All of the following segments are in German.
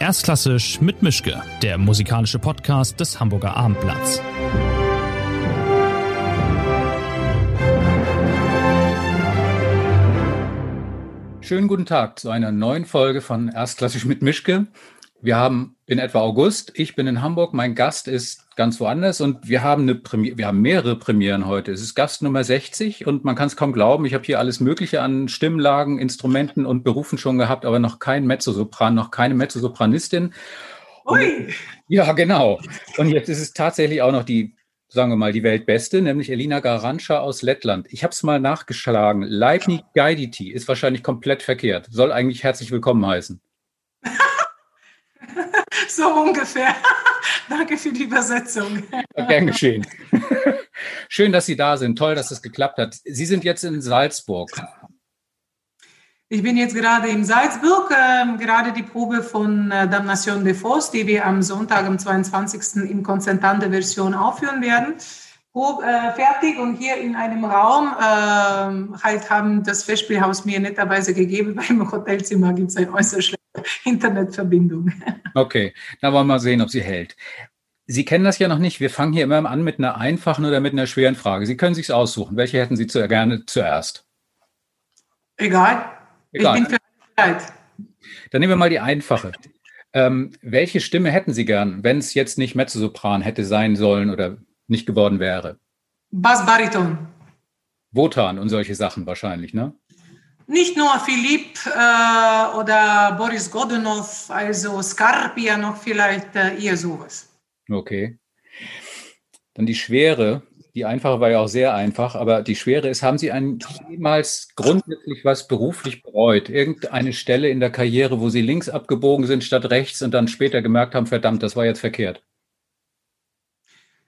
Erstklassisch mit Mischke, der musikalische Podcast des Hamburger Abendblatts. Schönen guten Tag zu einer neuen Folge von Erstklassisch mit Mischke. Wir haben in etwa August. Ich bin in Hamburg. Mein Gast ist ganz woanders und wir haben eine Premiere, wir haben mehrere Premieren heute. Es ist Gast Nummer 60 und man kann es kaum glauben. Ich habe hier alles Mögliche an Stimmlagen, Instrumenten und Berufen schon gehabt, aber noch kein Mezzosopran, noch keine Mezzosopranistin. Ui. ja, genau. Und jetzt ist es tatsächlich auch noch die, sagen wir mal, die Weltbeste, nämlich Elina Garantscha aus Lettland. Ich habe es mal nachgeschlagen. Leibniz Gaiditi ist wahrscheinlich komplett verkehrt. Soll eigentlich herzlich willkommen heißen. So ungefähr. Danke für die Übersetzung. Gern geschehen. Schön, dass Sie da sind. Toll, dass es geklappt hat. Sie sind jetzt in Salzburg. Ich bin jetzt gerade in Salzburg, äh, gerade die Probe von äh, Damnation de Faust, die wir am Sonntag, am 22. in konzertante Version aufführen werden. Probe, äh, fertig und hier in einem Raum ähm, halt haben das Festspielhaus mir netterweise gegeben, weil im Hotelzimmer gibt es ein äußerst Internetverbindung. Okay, dann wollen wir mal sehen, ob sie hält. Sie kennen das ja noch nicht. Wir fangen hier immer an mit einer einfachen oder mit einer schweren Frage. Sie können sich aussuchen. Welche hätten Sie zu, gerne zuerst? Egal. Egal. Ich bin für bereit. Dann nehmen wir mal die einfache. Ähm, welche Stimme hätten Sie gern, wenn es jetzt nicht Mezzosopran hätte sein sollen oder nicht geworden wäre? Bassbariton. Wotan und solche Sachen wahrscheinlich, ne? Nicht nur Philipp äh, oder Boris Godunov, also Scarpia noch vielleicht äh, eher sowas. Okay. Dann die Schwere. Die einfache war ja auch sehr einfach, aber die Schwere ist, haben Sie jemals grundsätzlich was beruflich bereut? Irgendeine Stelle in der Karriere, wo Sie links abgebogen sind statt rechts und dann später gemerkt haben, verdammt, das war jetzt verkehrt?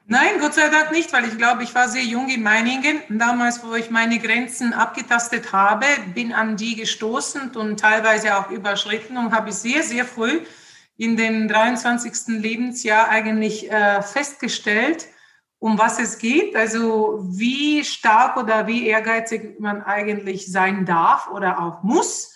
Nein, Gott sei Dank nicht, weil ich glaube, ich war sehr jung in Meiningen. Damals, wo ich meine Grenzen abgetastet habe, bin an die gestoßen und teilweise auch überschritten und habe sehr, sehr früh in dem 23. Lebensjahr eigentlich äh, festgestellt, um was es geht, also wie stark oder wie ehrgeizig man eigentlich sein darf oder auch muss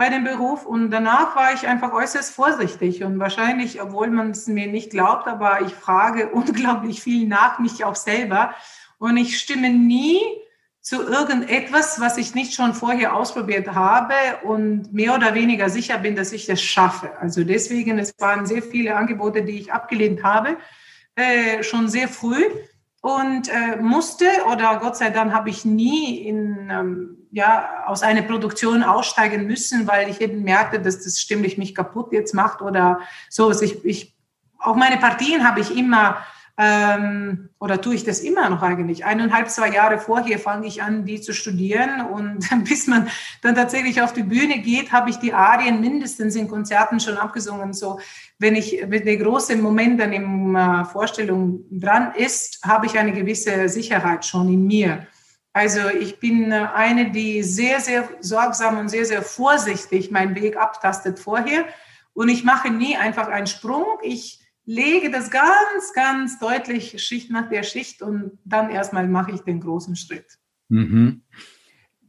bei dem Beruf. Und danach war ich einfach äußerst vorsichtig. Und wahrscheinlich, obwohl man es mir nicht glaubt, aber ich frage unglaublich viel nach mich auch selber. Und ich stimme nie zu irgendetwas, was ich nicht schon vorher ausprobiert habe und mehr oder weniger sicher bin, dass ich das schaffe. Also deswegen, es waren sehr viele Angebote, die ich abgelehnt habe, äh, schon sehr früh und äh, musste oder Gott sei Dank habe ich nie in, ähm, ja, aus einer Produktion aussteigen müssen, weil ich eben merkte, dass das stimmlich mich kaputt jetzt macht oder so. Also ich, ich, auch meine Partien habe ich immer ähm, oder tue ich das immer noch eigentlich? Eineinhalb, zwei Jahre vorher fange ich an, die zu studieren und bis man dann tatsächlich auf die Bühne geht, habe ich die Arien mindestens in Konzerten schon abgesungen. So, wenn ich, wenn der große Moment dann in äh, Vorstellung dran ist, habe ich eine gewisse Sicherheit schon in mir. Also ich bin äh, eine, die sehr, sehr sorgsam und sehr, sehr vorsichtig meinen Weg abtastet vorher. Und ich mache nie einfach einen Sprung. Ich lege das ganz, ganz deutlich Schicht nach der Schicht und dann erstmal mache ich den großen Schritt. Mhm.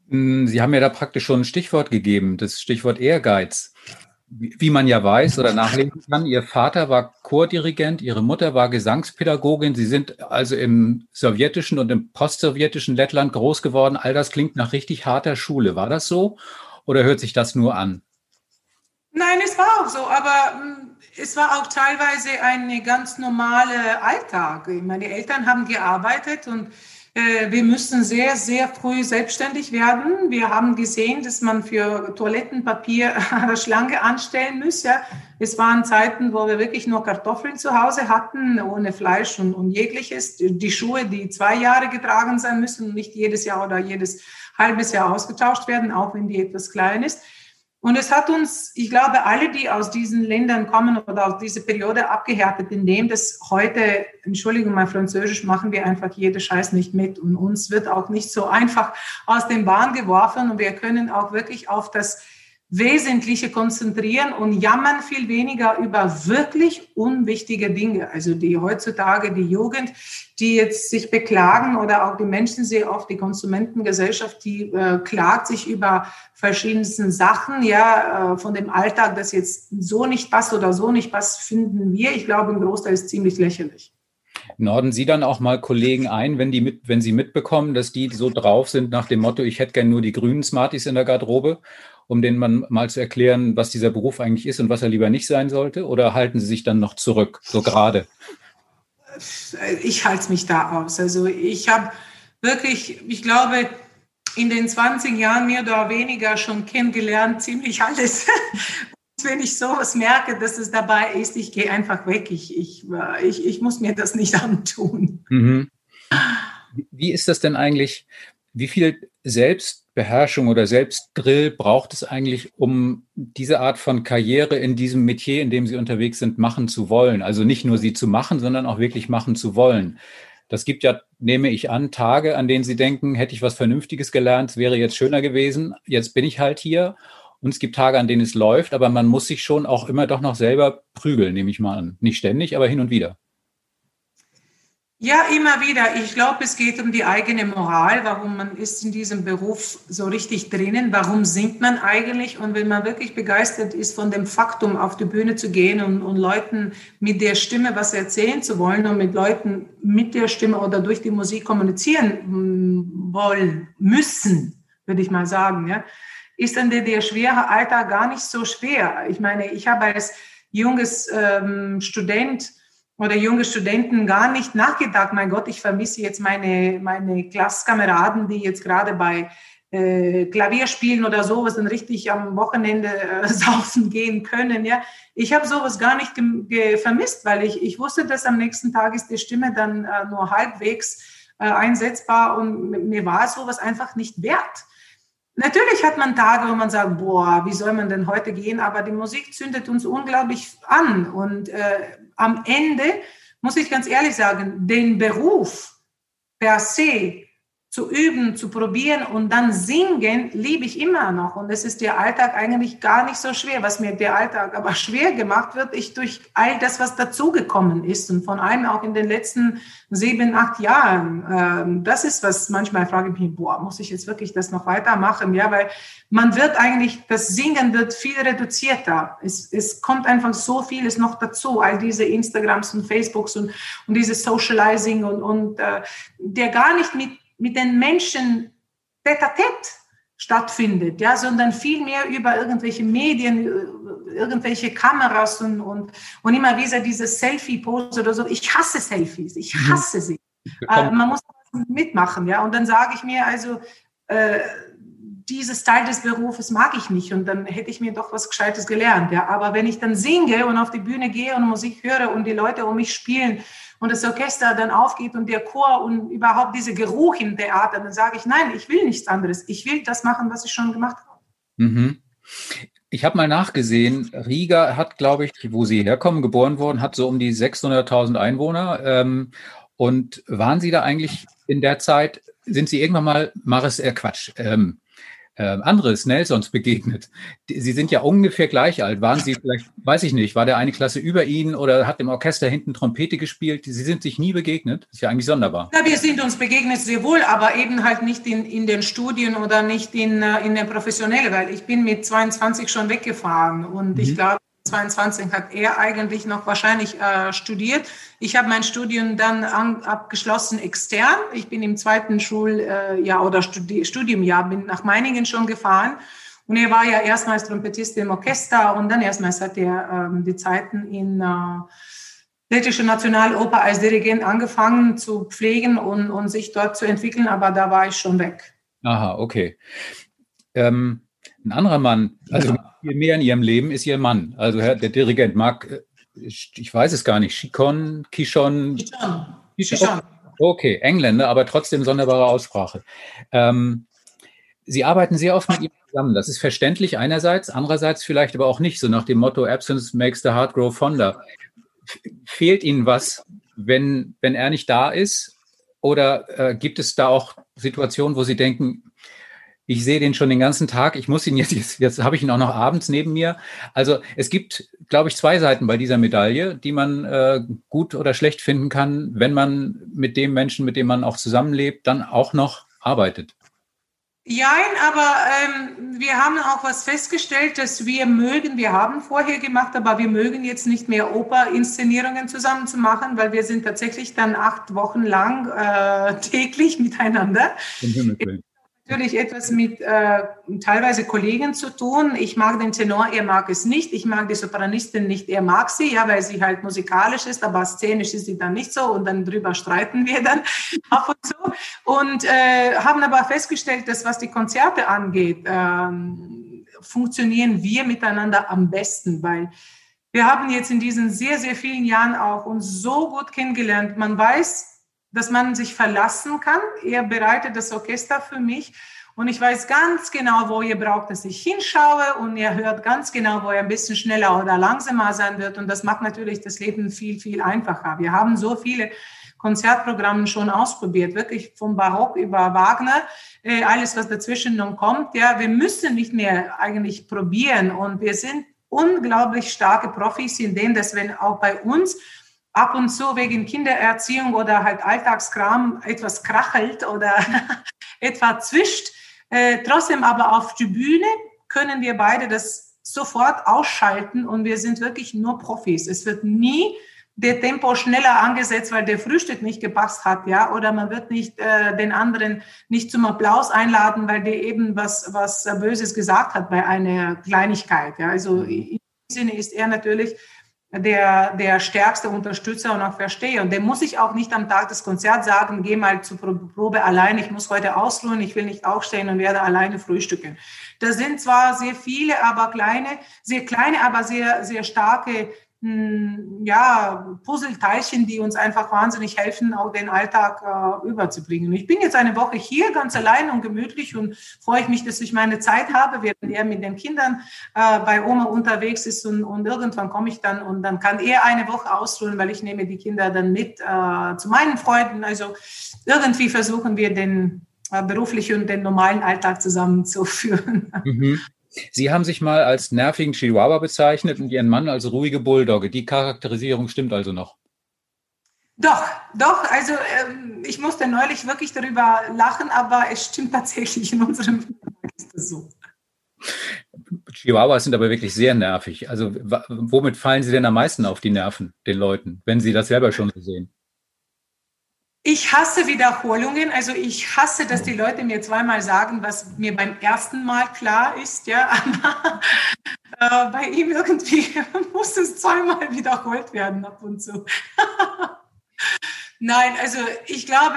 Mm, Sie haben ja da praktisch schon ein Stichwort gegeben, das Stichwort Ehrgeiz. Wie man ja weiß oder nachlesen kann, Ihr Vater war Chordirigent, Ihre Mutter war Gesangspädagogin. Sie sind also im sowjetischen und im postsowjetischen Lettland groß geworden. All das klingt nach richtig harter Schule. War das so oder hört sich das nur an? Nein, es war auch so, aber mm, es war auch teilweise ein ganz normaler Alltag. Meine Eltern haben gearbeitet und wir müssen sehr, sehr früh selbstständig werden. Wir haben gesehen, dass man für Toilettenpapier eine Schlange anstellen muss. Ja. Es waren Zeiten, wo wir wirklich nur Kartoffeln zu Hause hatten, ohne Fleisch und, und jegliches. Die Schuhe, die zwei Jahre getragen sein müssen nicht jedes Jahr oder jedes halbes Jahr ausgetauscht werden, auch wenn die etwas klein ist. Und es hat uns, ich glaube, alle, die aus diesen Ländern kommen oder aus dieser Periode abgehärtet, indem das heute, Entschuldigung, mein Französisch, machen wir einfach jede Scheiß nicht mit. Und uns wird auch nicht so einfach aus dem Bahn geworfen. Und wir können auch wirklich auf das Wesentliche konzentrieren und jammern viel weniger über wirklich unwichtige Dinge. Also die heutzutage, die Jugend, die jetzt sich beklagen oder auch die Menschen sehr oft, die Konsumentengesellschaft, die äh, klagt sich über verschiedensten Sachen, ja, äh, von dem Alltag, das jetzt so nicht passt oder so nicht passt, finden wir. Ich glaube, im Großteil ist ziemlich lächerlich. Norden Sie dann auch mal Kollegen ein, wenn die mit, wenn Sie mitbekommen, dass die so drauf sind nach dem Motto, ich hätte gern nur die grünen Smarties in der Garderobe um denen man mal zu erklären, was dieser Beruf eigentlich ist und was er lieber nicht sein sollte? Oder halten Sie sich dann noch zurück, so gerade? Ich halte mich da aus. Also ich habe wirklich, ich glaube, in den 20 Jahren mehr oder weniger schon kennengelernt, ziemlich alles. wenn ich sowas merke, dass es dabei ist, ich gehe einfach weg. Ich, ich, ich, ich muss mir das nicht antun. Mhm. Wie ist das denn eigentlich? Wie viel Selbstbeherrschung oder Selbstdrill braucht es eigentlich, um diese Art von Karriere in diesem Metier, in dem Sie unterwegs sind, machen zu wollen? Also nicht nur sie zu machen, sondern auch wirklich machen zu wollen. Das gibt ja, nehme ich an, Tage, an denen Sie denken, hätte ich was Vernünftiges gelernt, wäre jetzt schöner gewesen. Jetzt bin ich halt hier. Und es gibt Tage, an denen es läuft, aber man muss sich schon auch immer doch noch selber prügeln, nehme ich mal an. Nicht ständig, aber hin und wieder. Ja, immer wieder. Ich glaube, es geht um die eigene Moral, warum man ist in diesem Beruf so richtig drinnen, warum singt man eigentlich und wenn man wirklich begeistert ist von dem Faktum, auf die Bühne zu gehen und, und Leuten mit der Stimme was erzählen zu wollen und mit Leuten mit der Stimme oder durch die Musik kommunizieren mm, wollen, müssen, würde ich mal sagen, ja, ist dann der, der schwere Alltag gar nicht so schwer. Ich meine, ich habe als junges ähm, Student oder junge Studenten gar nicht nachgedacht, mein Gott, ich vermisse jetzt meine, meine Klasskameraden, die jetzt gerade bei äh, Klavier spielen oder sowas dann richtig am Wochenende äh, saufen gehen können. Ja, ich habe sowas gar nicht vermisst, weil ich, ich wusste, dass am nächsten Tag ist die Stimme dann äh, nur halbwegs äh, einsetzbar und mir war sowas einfach nicht wert. Natürlich hat man Tage, wo man sagt, boah, wie soll man denn heute gehen? Aber die Musik zündet uns unglaublich an und äh, am Ende muss ich ganz ehrlich sagen, den Beruf per se zu üben, zu probieren und dann singen, liebe ich immer noch. Und es ist der Alltag eigentlich gar nicht so schwer. Was mir der Alltag aber schwer gemacht wird, ich durch all das, was dazugekommen ist und von allem auch in den letzten sieben, acht Jahren. Ähm, das ist was, manchmal frage ich mich, boah, muss ich jetzt wirklich das noch weitermachen? Ja, weil man wird eigentlich, das Singen wird viel reduzierter. Es, es kommt einfach so vieles noch dazu, all diese Instagrams und Facebooks und, und dieses Socializing und, und äh, der gar nicht mit mit den Menschen tête à tête stattfindet, ja, sondern vielmehr über irgendwelche Medien, irgendwelche Kameras und, und, und immer wieder diese Selfie-Pose oder so. Ich hasse Selfies, ich mhm. hasse sie. Äh, man muss mitmachen, ja. Und dann sage ich mir also, äh, dieses Teil des Berufes mag ich nicht und dann hätte ich mir doch was Gescheites gelernt, ja. Aber wenn ich dann singe und auf die Bühne gehe und Musik höre und die Leute um mich spielen und das Orchester dann aufgeht und der Chor und überhaupt dieser Geruch im Theater, dann sage ich, nein, ich will nichts anderes. Ich will das machen, was ich schon gemacht habe. Mhm. Ich habe mal nachgesehen, Riga hat, glaube ich, wo Sie herkommen, geboren worden, hat so um die 600.000 Einwohner. Ähm, und waren Sie da eigentlich in der Zeit, sind Sie irgendwann mal, Maris, äh, Quatsch, ähm, äh, anderes Nelsons begegnet. Sie sind ja ungefähr gleich alt. Waren Sie vielleicht, weiß ich nicht, war der eine Klasse über Ihnen oder hat im Orchester hinten Trompete gespielt? Sie sind sich nie begegnet. ist ja eigentlich sonderbar. Ja, wir sind uns begegnet sehr wohl, aber eben halt nicht in, in den Studien oder nicht in, äh, in der Professionelle, weil ich bin mit 22 schon weggefahren und mhm. ich glaube, 22 hat er eigentlich noch wahrscheinlich äh, studiert. Ich habe mein Studium dann an, abgeschlossen extern. Ich bin im zweiten Schuljahr äh, oder Studi Studiumjahr bin nach Meiningen schon gefahren. Und er war ja erstmals Trompetist im Orchester und dann erstmals hat er ähm, die Zeiten in äh, Lettische Nationaloper als Dirigent angefangen zu pflegen und, und sich dort zu entwickeln, aber da war ich schon weg. Aha, okay. Ähm, ein anderer Mann, also viel mehr in ihrem Leben ist ihr Mann. Also der Dirigent Marc, äh, ich weiß es gar nicht, Chikon, Kishon. Kishon. Okay, Engländer, aber trotzdem sonderbare Aussprache. Ähm, Sie arbeiten sehr oft mit ihm zusammen. Das ist verständlich einerseits, andererseits vielleicht aber auch nicht. So nach dem Motto Absence makes the heart grow fonder. Fehlt Ihnen was, wenn, wenn er nicht da ist? Oder äh, gibt es da auch Situationen, wo Sie denken, Ich sehe den schon den ganzen Tag. Ich muss ihn jetzt, jetzt, jetzt habe ich ihn auch noch abends neben mir. Also es gibt, glaube ich, zwei Seiten bei dieser Medaille, die man äh, gut oder schlecht finden kann, wenn man mit dem Menschen, mit dem man auch zusammenlebt, dann auch noch arbeitet. Ja, aber ähm, wir haben auch was festgestellt, dass wir mögen, wir haben vorher gemacht, aber wir mögen jetzt nicht mehr Operinszenierungen zusammen zu machen, weil wir sind tatsächlich dann acht Wochen lang äh, täglich miteinander natürlich etwas mit äh, teilweise Kollegen zu tun. Ich mag den Tenor, er mag es nicht. Ich mag die Sopranistin nicht, er mag sie, ja, weil sie halt musikalisch ist, aber szenisch ist sie dann nicht so und dann drüber streiten wir dann ab und zu. Und äh, haben aber festgestellt, dass was die Konzerte angeht, ähm, funktionieren wir miteinander am besten, weil wir haben jetzt in diesen sehr, sehr vielen Jahren auch uns so gut kennengelernt. Man weiß, dass man sich verlassen kann. Er bereitet das Orchester für mich und ich weiß ganz genau, wo ihr braucht, dass ich hinschaue und ihr hört ganz genau, wo er ein bisschen schneller oder langsamer sein wird und das macht natürlich das Leben viel, viel einfacher. Wir haben so viele Konzertprogramme schon ausprobiert, wirklich vom Barock über Wagner, äh, alles, was dazwischen noch kommt. Ja, wir müssen nicht mehr eigentlich probieren und wir sind unglaublich starke Profis in dem, dass wenn auch bei uns ab und zu wegen Kindererziehung oder halt Alltagskram etwas krachelt oder etwa zwischt. Äh, trotzdem aber auf die Bühne können wir beide das sofort ausschalten und wir sind wirklich nur Profis. Es wird nie der Tempo schneller angesetzt, weil der Frühstück nicht gepasst hat, ja, oder man wird nicht äh, den anderen nicht zum Applaus einladen, weil der eben was was Böses gesagt hat bei einer Kleinigkeit, ja. Also mhm. im Sinne ist er natürlich der, der stärkste Unterstützer und auch Versteher. Und der muss ich auch nicht am Tag des Konzerts sagen, geh mal zur Probe allein, ich muss heute ausruhen, ich will nicht aufstehen und werde alleine frühstücken. Das sind zwar sehr viele, aber kleine, sehr kleine, aber sehr, sehr starke ja, Puzzleteilchen, die uns einfach wahnsinnig helfen, auch den Alltag äh, überzubringen. Ich bin jetzt eine Woche hier ganz allein und gemütlich und freue ich mich, dass ich meine Zeit habe, während er mit den Kindern äh, bei Oma unterwegs ist und, und irgendwann komme ich dann und dann kann er eine Woche ausruhen, weil ich nehme die Kinder dann mit äh, zu meinen Freunden. Also irgendwie versuchen wir den äh, beruflichen und den normalen Alltag zusammenzuführen. Mhm. Sie haben sich mal als nervigen Chihuahua bezeichnet und Ihren Mann als ruhige Bulldogge. Die Charakterisierung stimmt also noch. Doch, doch. Also ähm, ich musste neulich wirklich darüber lachen, aber es stimmt tatsächlich in unserem ist das so. Chihuahuas sind aber wirklich sehr nervig. Also womit fallen Sie denn am meisten auf die Nerven den Leuten, wenn Sie das selber schon so sehen? Ich hasse Wiederholungen. Also ich hasse, dass die Leute mir zweimal sagen, was mir beim ersten Mal klar ist. Ja, aber äh, bei ihm irgendwie muss es zweimal wiederholt werden ab und zu. Nein, also ich glaube,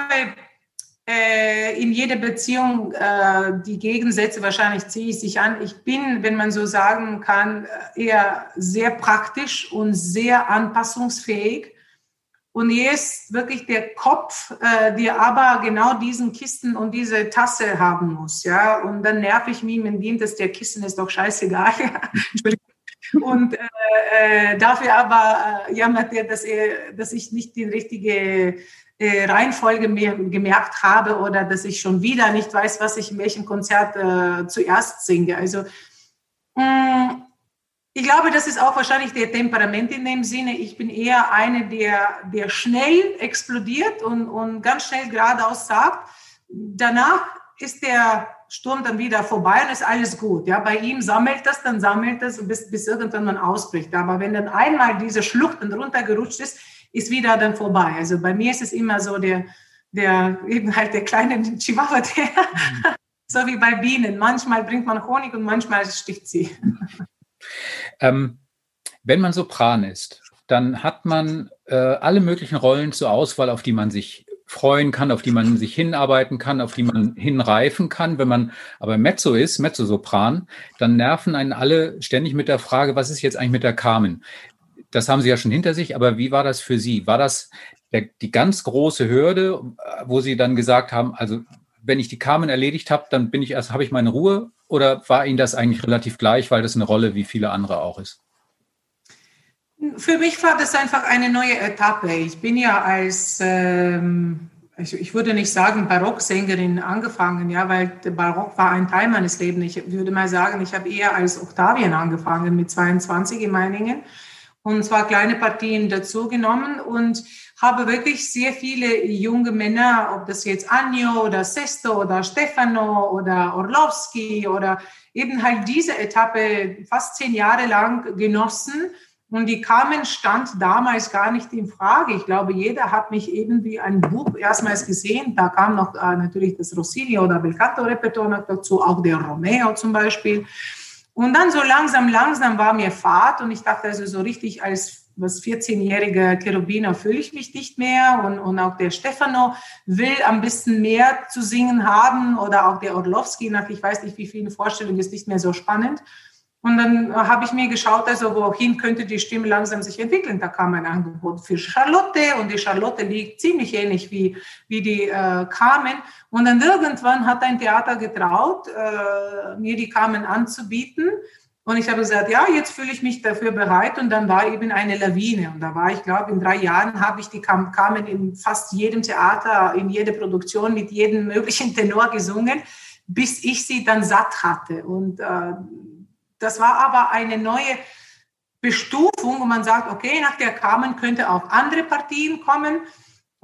äh, in jeder Beziehung äh, die Gegensätze wahrscheinlich ziehe ich sich an. Ich bin, wenn man so sagen kann, eher sehr praktisch und sehr anpassungsfähig. Und hier ist wirklich der Kopf, äh, der aber genau diesen Kisten und diese Tasse haben muss, ja. Und dann nerv ich mich mit dem, dass der Kissen ist doch scheißegal. und äh, äh, dafür aber äh, jammert er, dass er, dass ich nicht die richtige äh, Reihenfolge mehr gemerkt habe oder dass ich schon wieder nicht weiß, was ich in welchem Konzert äh, zuerst singe. Also mh, mm, ich glaube, das ist auch wahrscheinlich der Temperament in dem Sinne. Ich bin eher eine, der, der schnell explodiert und, und ganz schnell geradeaus sagt. Danach ist der Sturm dann wieder vorbei und ist alles gut. Ja, bei ihm sammelt das, dann sammelt das, bis, bis irgendwann man ausbricht. Aber wenn dann einmal diese Schlucht dann runtergerutscht ist, ist wieder dann vorbei. Also bei mir ist es immer so der, der eben halt der kleine Chihuahua, der, mhm. so wie bei Bienen. Manchmal bringt man Honig und manchmal sticht sie. Ähm, wenn man Sopran ist, dann hat man äh, alle möglichen Rollen zur Auswahl, auf die man sich freuen kann, auf die man sich hinarbeiten kann, auf die man hinreifen kann. Wenn man aber Mezzo ist, Mezzosopran, dann nerven einen alle ständig mit der Frage, was ist jetzt eigentlich mit der Carmen? Das haben Sie ja schon hinter sich, aber wie war das für Sie? War das der, die ganz große Hürde, wo Sie dann gesagt haben, also wenn ich die Carmen erledigt habe, dann bin ich erst, habe ich meine Ruhe oder war Ihnen das eigentlich relativ gleich, weil das eine Rolle wie viele andere auch ist? Für mich war das einfach eine neue Etappe. Ich bin ja als ähm, ich, ich würde nicht sagen Barocksängerin angefangen, ja, weil Barock war ein Teil meines Lebens. Ich würde mal sagen, ich habe eher als Octavien angefangen mit 22 in Meiningen und zwar kleine Partien dazu genommen und habe wirklich sehr viele junge Männer, ob das jetzt Anjo oder Sesto oder Stefano oder Orlowski oder eben halt diese Etappe fast zehn Jahre lang genossen und die Carmen stand damals gar nicht in Frage. Ich glaube, jeder hat mich eben wie ein Buch erstmals gesehen. Da kam noch äh, natürlich das Rossini oder Belcanto-Repertoire noch dazu, auch der Romeo zum Beispiel. Und dann so langsam, langsam war mir Fahrt und ich dachte also so richtig als was 14-jährige Cherubiner fühle ich mich nicht mehr und, und auch der Stefano will ein bisschen mehr zu singen haben oder auch der Orlowski nach ich weiß nicht wie vielen Vorstellungen ist nicht mehr so spannend. Und dann habe ich mir geschaut, also wohin könnte die Stimme langsam sich entwickeln. Da kam ein Angebot für Charlotte und die Charlotte liegt ziemlich ähnlich wie, wie die äh, Carmen. Und dann irgendwann hat ein Theater getraut, äh, mir die Carmen anzubieten. Und ich habe gesagt, ja, jetzt fühle ich mich dafür bereit. Und dann war eben eine Lawine. Und da war ich, glaube, in drei Jahren habe ich die Carmen in fast jedem Theater, in jeder Produktion mit jedem möglichen Tenor gesungen, bis ich sie dann satt hatte. Und äh, das war aber eine neue Bestufung, wo man sagt, okay, nach der Carmen könnte auch andere Partien kommen.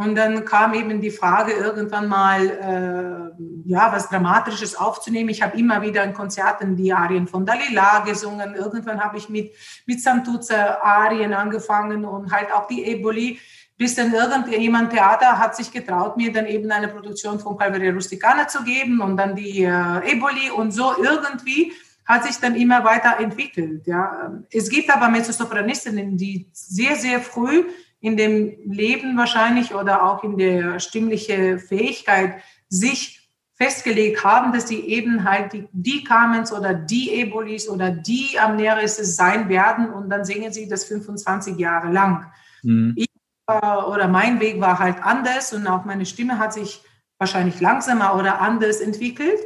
Und dann kam eben die Frage, irgendwann mal äh, ja, was Dramatisches aufzunehmen. Ich habe immer wieder in Konzerten die Arien von Dalila gesungen. Irgendwann habe ich mit, mit Santuzza Arien angefangen und halt auch die Eboli. Bis dann irgendjemand Theater hat sich getraut, mir dann eben eine Produktion von Calvaria Rusticana zu geben und dann die äh, Eboli und so irgendwie hat sich dann immer weiter entwickelt. Ja. Es gibt aber Mezzosopranistinnen, die sehr, sehr früh in dem Leben wahrscheinlich oder auch in der stimmlichen Fähigkeit sich festgelegt haben, dass sie eben halt die, die Carmens oder die Ebolis oder die Amneris sein werden und dann singen sie das 25 Jahre lang. Mhm. Ich, äh, oder mein Weg war halt anders und auch meine Stimme hat sich wahrscheinlich langsamer oder anders entwickelt.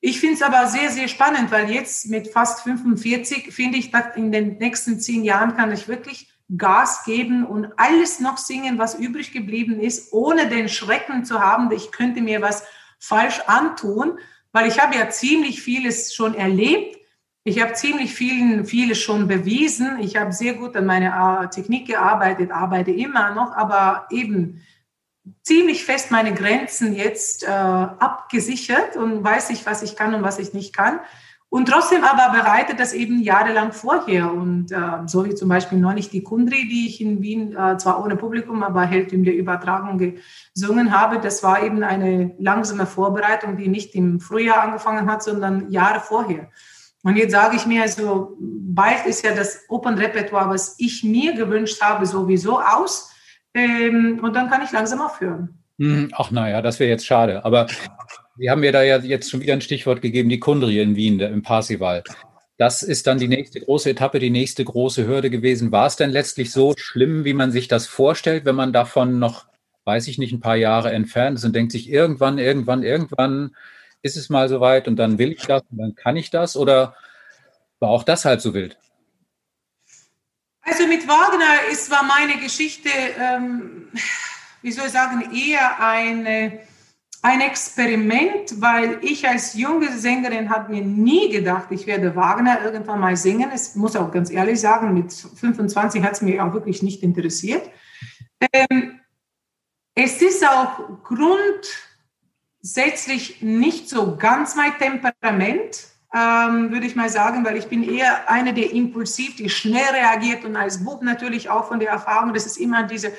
Ich finde es aber sehr, sehr spannend, weil jetzt mit fast 45 finde ich, dass in den nächsten zehn Jahren kann ich wirklich Gas geben und alles noch singen, was übrig geblieben ist, ohne den Schrecken zu haben, ich könnte mir was falsch antun, weil ich habe ja ziemlich vieles schon erlebt. Ich habe ziemlich vielen, vieles schon bewiesen. Ich habe sehr gut an meiner Technik gearbeitet, arbeite immer noch, aber eben ziemlich fest meine Grenzen jetzt äh, abgesichert und weiß ich, was ich kann und was ich nicht kann. Und trotzdem aber bereitet das eben jahrelang vorher. Und äh, so wie zum Beispiel neulich die Kundri, die ich in Wien äh, zwar ohne Publikum, aber hält in der Übertragung gesungen habe, das war eben eine langsame Vorbereitung, die nicht im Frühjahr angefangen hat, sondern Jahre vorher. Und jetzt sage ich mir, also bald ist ja das Open-Repertoire, was ich mir gewünscht habe, sowieso aus. Ähm, und dann kann ich langsam aufhören. Hm, ach naja, das wäre jetzt schade. Aber Sie haben mir da ja jetzt schon wieder ein Stichwort gegeben, die Kundrie in Wien, im Parsival. Das ist dann die nächste große Etappe, die nächste große Hürde gewesen. War es denn letztlich so schlimm, wie man sich das vorstellt, wenn man davon noch, weiß ich nicht, ein paar Jahre entfernt ist und denkt sich, irgendwann, irgendwann, irgendwann ist es mal soweit und dann will ich das und dann kann ich das? Oder war auch das halb so wild? Also mit Wagner ist, war meine Geschichte, ähm, wie soll ich sagen, eher eine, ein Experiment, weil ich als junge Sängerin habe mir nie gedacht, ich werde Wagner irgendwann mal singen. Es muss auch ganz ehrlich sagen, mit 25 hat es mich auch wirklich nicht interessiert. Ähm, es ist auch grundsätzlich nicht so ganz mein Temperament ähm, würde ich mal sagen, weil ich bin eher eine, der impulsiv, die schnell reagiert und als Buch natürlich auch von der Erfahrung, das ist immer diese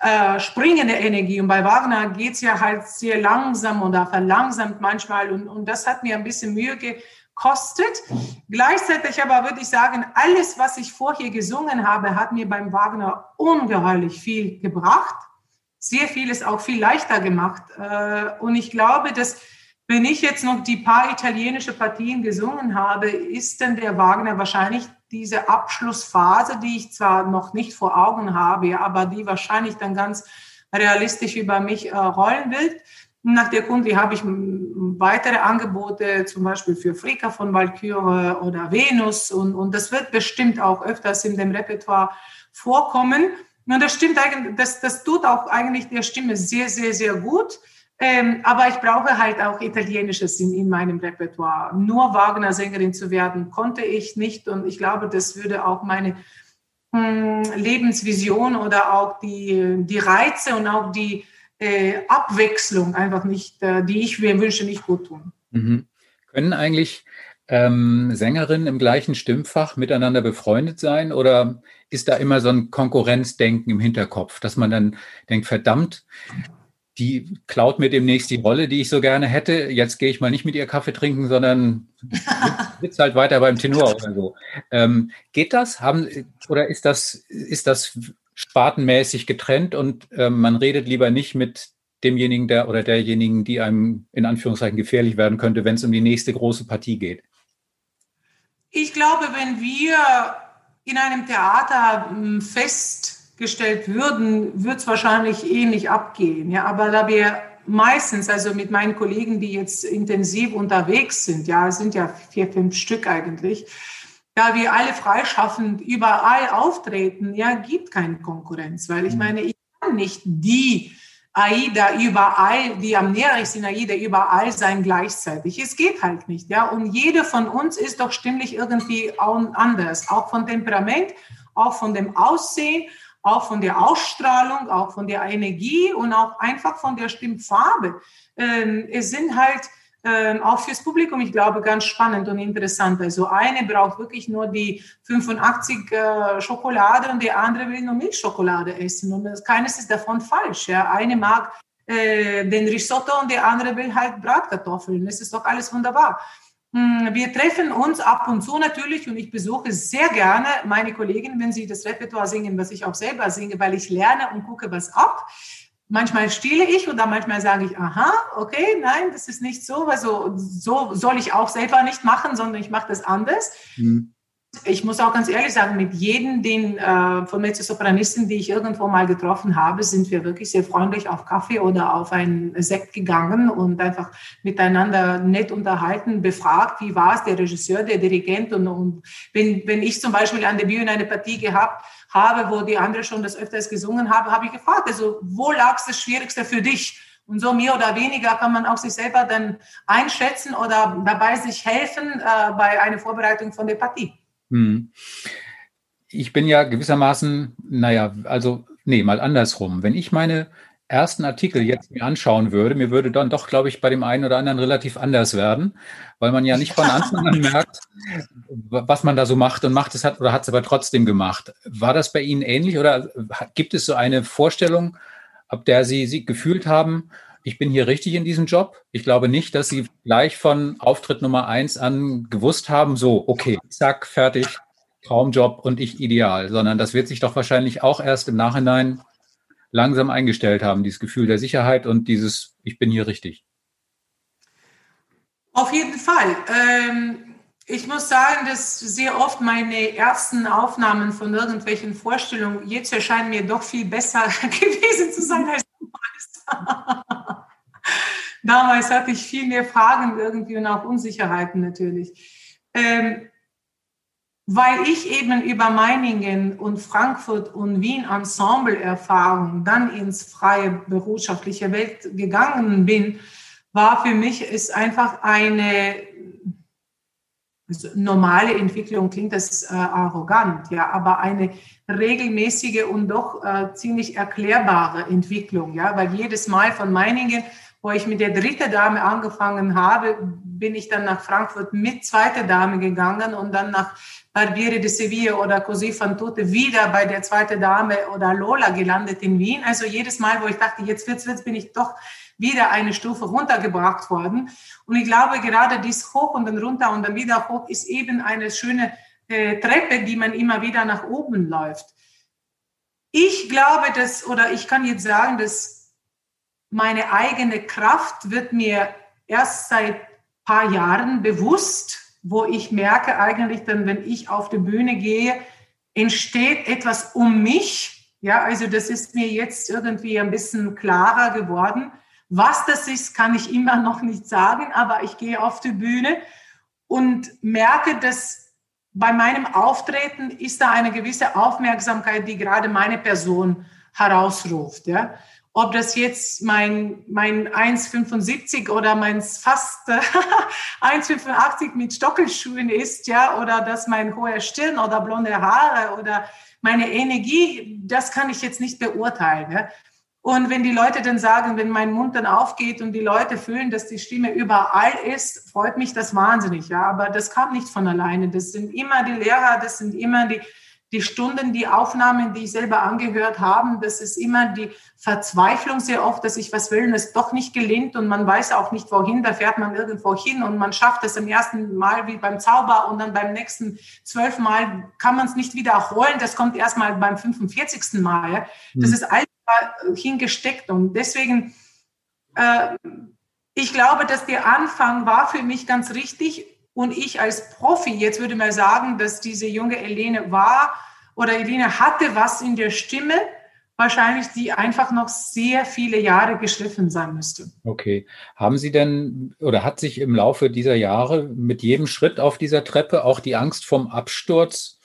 äh, springende Energie. Und bei Wagner geht es ja halt sehr langsam oder verlangsamt manchmal und, und das hat mir ein bisschen Mühe gekostet. Gleichzeitig aber würde ich sagen, alles, was ich vorher gesungen habe, hat mir beim Wagner ungeheuerlich viel gebracht. Sehr vieles auch viel leichter gemacht. Äh, und ich glaube, dass wenn ich jetzt noch die paar italienische Partien gesungen habe, ist denn der Wagner wahrscheinlich diese Abschlussphase, die ich zwar noch nicht vor Augen habe, aber die wahrscheinlich dann ganz realistisch über mich äh, rollen wird. Nach der Kunde habe ich weitere Angebote, zum Beispiel für Frika von Valkyrie oder Venus. Und, und das wird bestimmt auch öfters in dem Repertoire vorkommen. Und das stimmt eigentlich, das, das tut auch eigentlich der Stimme sehr, sehr, sehr gut. Ähm, aber ich brauche halt auch Italienisches in, in meinem Repertoire. Nur Wagner-Sängerin zu werden, konnte ich nicht. Und ich glaube, das würde auch meine mh, hm, Lebensvision oder auch die, die Reize und auch die äh, Abwechslung einfach nicht, äh, die ich mir wünsche, nicht gut tun. Mhm. Können eigentlich ähm, Sängerinnen im gleichen Stimmfach miteinander befreundet sein oder ist da immer so ein Konkurrenzdenken im Hinterkopf, dass man dann denkt, verdammt, die klaut mir demnächst die Rolle, die ich so gerne hätte. Jetzt gehe ich mal nicht mit ihr Kaffee trinken, sondern sitze halt weiter beim Tenor oder so. Ähm, geht das? Haben, oder ist das, ist das spartenmäßig getrennt und ähm, man redet lieber nicht mit demjenigen der oder derjenigen, die einem in Anführungszeichen gefährlich werden könnte, wenn es um die nächste große Partie geht? Ich glaube, wenn wir in einem Theater hm, festgestellt würden, wird es wahrscheinlich ähnlich eh abgehen. Ja, aber da wir meistens, also mit meinen Kollegen, die jetzt intensiv unterwegs sind, ja, sind ja vier, fünf Stück eigentlich, da wir alle freischaffend überall auftreten, ja, gibt keine Konkurrenz, weil ich mhm. meine, ich kann nicht die AIDA überall, die am nähersten AIDA überall sein gleichzeitig. Es geht halt nicht, ja. Und jede von uns ist doch stimmlich irgendwie anders, auch von Temperament, auch von dem Aussehen, auch von der Ausstrahlung, auch von der Energie und auch einfach von der Stimmfarbe. Ähm, es sind halt ähm, auch fürs Publikum, ich glaube, ganz spannend und interessant. Also eine braucht wirklich nur die 85 äh, Schokolade und die andere will nur Milchschokolade essen. Und das, keines ist davon falsch. Ja. Eine mag äh, den Risotto und die andere will halt Bratkartoffeln. Das ist doch alles wunderbar. Hm, wir treffen uns ab und zu natürlich und ich besuche sehr gerne meine Kolleginnen, wenn sie das Repertoire singen, was ich auch selber singe, weil ich lerne und gucke was ab manchmal stehle ich oder manchmal sage ich, aha, okay, nein, das ist nicht so, weil so, so soll ich auch selber nicht machen, sondern ich mache das anders. Mhm. Ich muss auch ganz ehrlich sagen, mit jedem den äh, von Mezzosopranisten, die ich irgendwo mal getroffen habe, sind wir wirklich sehr freundlich auf Kaffee oder auf einen Sekt gegangen und einfach miteinander nett unterhalten, befragt, wie war es, der Regisseur, der Dirigent und, und wenn, wenn ich zum Beispiel an der Bühne eine Partie gehabt habe, wo die anderen schon das öfters gesungen haben, habe ich gefragt, also wo lag es das Schwierigste für dich? Und so mehr oder weniger kann man auch sich selber dann einschätzen oder dabei sich helfen äh, bei einer Vorbereitung von der Partie. Hm. Ich bin ja gewissermaßen, naja, also, nee, mal andersrum. Wenn ich meine ersten Artikel jetzt mir anschauen würde, mir würde dann doch, glaube ich, bei dem einen oder anderen relativ anders werden, weil man ja nicht von Anfang an merkt, was man da so macht und macht es hat oder hat es aber trotzdem gemacht. War das bei Ihnen ähnlich oder gibt es so eine Vorstellung, ab der Sie, Sie gefühlt haben, ich bin hier richtig in diesem Job? Ich glaube nicht, dass Sie gleich von Auftritt Nummer eins an gewusst haben, so, okay, zack, fertig, Traumjob und ich ideal, sondern das wird sich doch wahrscheinlich auch erst im Nachhinein langsam eingestellt haben, dieses Gefühl der Sicherheit und dieses, ich bin hier richtig. Auf jeden Fall. Ähm, ich muss sagen, dass sehr oft meine ersten Aufnahmen von irgendwelchen Vorstellungen jetzt erscheinen mir doch viel besser gewesen zu sein als damals. hatte ich viel mehr Fragen irgendwie und auch Unsicherheiten natürlich. Ähm, weil ich eben über Meiningen und Frankfurt und Wien Ensemble-Erfahrung dann ins freie berufschaftliche Welt gegangen bin, war für mich es einfach eine also normale Entwicklung, klingt das äh, arrogant, ja, aber eine regelmäßige und doch äh, ziemlich erklärbare Entwicklung, ja, weil jedes Mal von Meiningen wo ich mit der dritten Dame angefangen habe, bin ich dann nach Frankfurt mit zweiter Dame gegangen und dann nach Barbiere de Sevilla oder Così fan tutte wieder bei der zweiten Dame oder Lola gelandet in Wien. Also jedes Mal, wo ich dachte, jetzt wird's, wird's, bin ich doch wieder eine Stufe runtergebracht worden. Und ich glaube, gerade dies hoch und dann runter und dann wieder hoch ist eben eine schöne äh, Treppe, die man immer wieder nach oben läuft. Ich glaube, dass, oder ich kann jetzt sagen, dass meine eigene Kraft wird mir erst seit paar Jahren bewusst, wo ich merke eigentlich dann, wenn ich auf die Bühne gehe, entsteht etwas um mich. Ja, also das ist mir jetzt irgendwie ein bisschen klarer geworden. Was das ist, kann ich immer noch nicht sagen, aber ich gehe auf die Bühne und merke, dass bei meinem Auftreten ist da eine gewisse Aufmerksamkeit, die gerade meine Person herausruft. Ja? Ob das jetzt mein, mein 1,75 oder mein fast 1,85 mit Stockelschuhen ist, ja, oder dass mein hoher Stirn oder blonde Haare oder meine Energie, das kann ich jetzt nicht beurteilen. Ja? Und wenn die Leute dann sagen, wenn mein Mund dann aufgeht und die Leute fühlen, dass die Stimme überall ist, freut mich das wahnsinnig. Ja, aber das kam nicht von alleine. Das sind immer die Lehrer, das sind immer die, die Stunden, die Aufnahmen, die ich selber angehört habe. Das ist immer die Verzweiflung sehr oft, dass ich was will und es doch nicht gelingt und man weiß auch nicht wohin. Da fährt man irgendwo hin und man schafft es im ersten Mal wie beim Zauber und dann beim nächsten zwölf Mal kann man es nicht wiederholen. Das kommt erst mal beim 45. Mal. Das hm. ist all hingesteckt. Und deswegen, äh, ich glaube, dass der Anfang war für mich ganz richtig. Und ich als Profi, jetzt würde man sagen, dass diese junge Elene war oder Elene hatte was in der Stimme, wahrscheinlich die einfach noch sehr viele Jahre geschliffen sein müsste. Okay. Haben Sie denn oder hat sich im Laufe dieser Jahre mit jedem Schritt auf dieser Treppe auch die Angst vom Absturz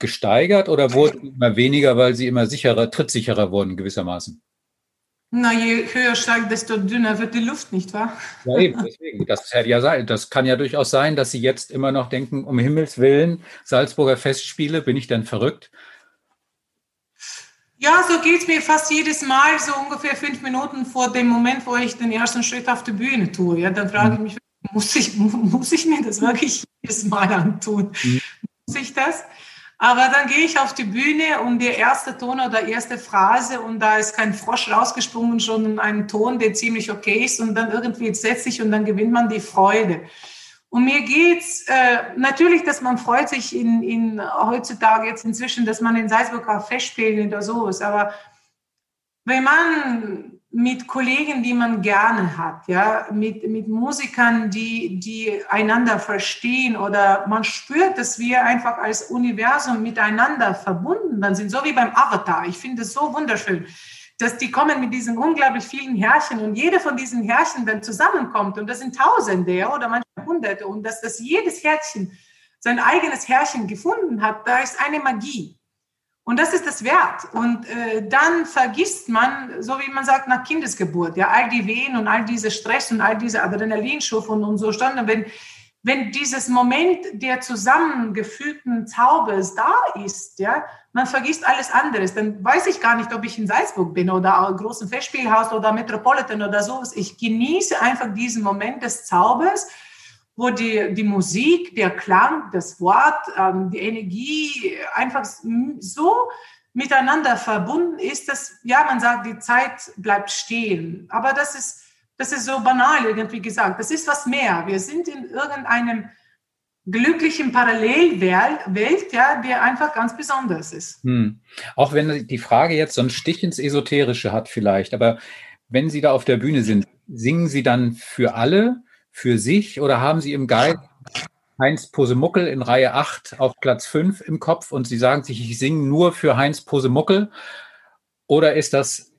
gesteigert oder wurden immer weniger, weil sie immer sicherer, trittsicherer wurden gewissermaßen? Na, je höher steigt, desto dünner wird die Luft, nicht wahr? Ja, eben, deswegen. Das, ja sein. das kann ja durchaus sein, dass Sie jetzt immer noch denken, um Himmels Willen, Salzburger Festspiele, bin ich dann verrückt? Ja, so geht es mir fast jedes Mal, so ungefähr fünf Minuten vor dem Moment, wo ich den ersten Schritt auf die Bühne tue. Ja, dann frage ich mhm. mich, muss ich, muss ich mir das wirklich jedes Mal antun? Mhm. Muss ich das? Aber dann gehe ich auf die Bühne und der erste Ton oder erste Phrase und da ist kein Frosch rausgesprungen, schon ein Ton, der ziemlich okay ist und dann irgendwie setzt sich und dann gewinnt man die Freude. Und mir geht's äh, natürlich, dass man freut sich in, in heutzutage jetzt inzwischen, dass man in Salzburg auch Festspielen oder so ist. Aber wenn man mit Kollegen, die man gerne hat, ja, mit, mit Musikern, die, die einander verstehen oder man spürt, dass wir einfach als Universum miteinander verbunden dann sind, so wie beim Avatar. Ich finde es so wunderschön, dass die kommen mit diesen unglaublich vielen Herrchen und jede von diesen Herrchen dann zusammenkommt und das sind Tausende ja, oder manchmal Hunderte und dass das jedes Herrchen sein eigenes Herrchen gefunden hat, da ist eine Magie. Und das ist das Wert. Und äh, dann vergisst man, so wie man sagt, nach Kindesgeburt, ja, all die Wehen und all diese Stress und all diese Adrenalinstufen und so standen. Wenn, wenn dieses Moment der zusammengefügten Zaubers da ist, ja, man vergisst alles anderes. Dann weiß ich gar nicht, ob ich in Salzburg bin oder im großen Festspielhaus oder Metropolitan oder sowas. Ich genieße einfach diesen Moment des Zaubers wo die, die Musik, der Klang, das Wort, ähm, die Energie einfach so miteinander verbunden ist, dass, ja, man sagt, die Zeit bleibt stehen. Aber das ist, das ist so banal irgendwie gesagt. Das ist was mehr. Wir sind in irgendeinem glücklichen Parallelwelt, ja, der einfach ganz besonders ist. Hm. Auch wenn die Frage jetzt so ein Stich ins Esoterische hat vielleicht, aber wenn Sie da auf der Bühne sind, singen Sie dann für alle für sich oder haben Sie im Guide Heinz Posemuckel in Reihe 8 auf Platz 5 im Kopf und Sie sagen sich, ich singe nur für Heinz Posemuckel? Oder ist das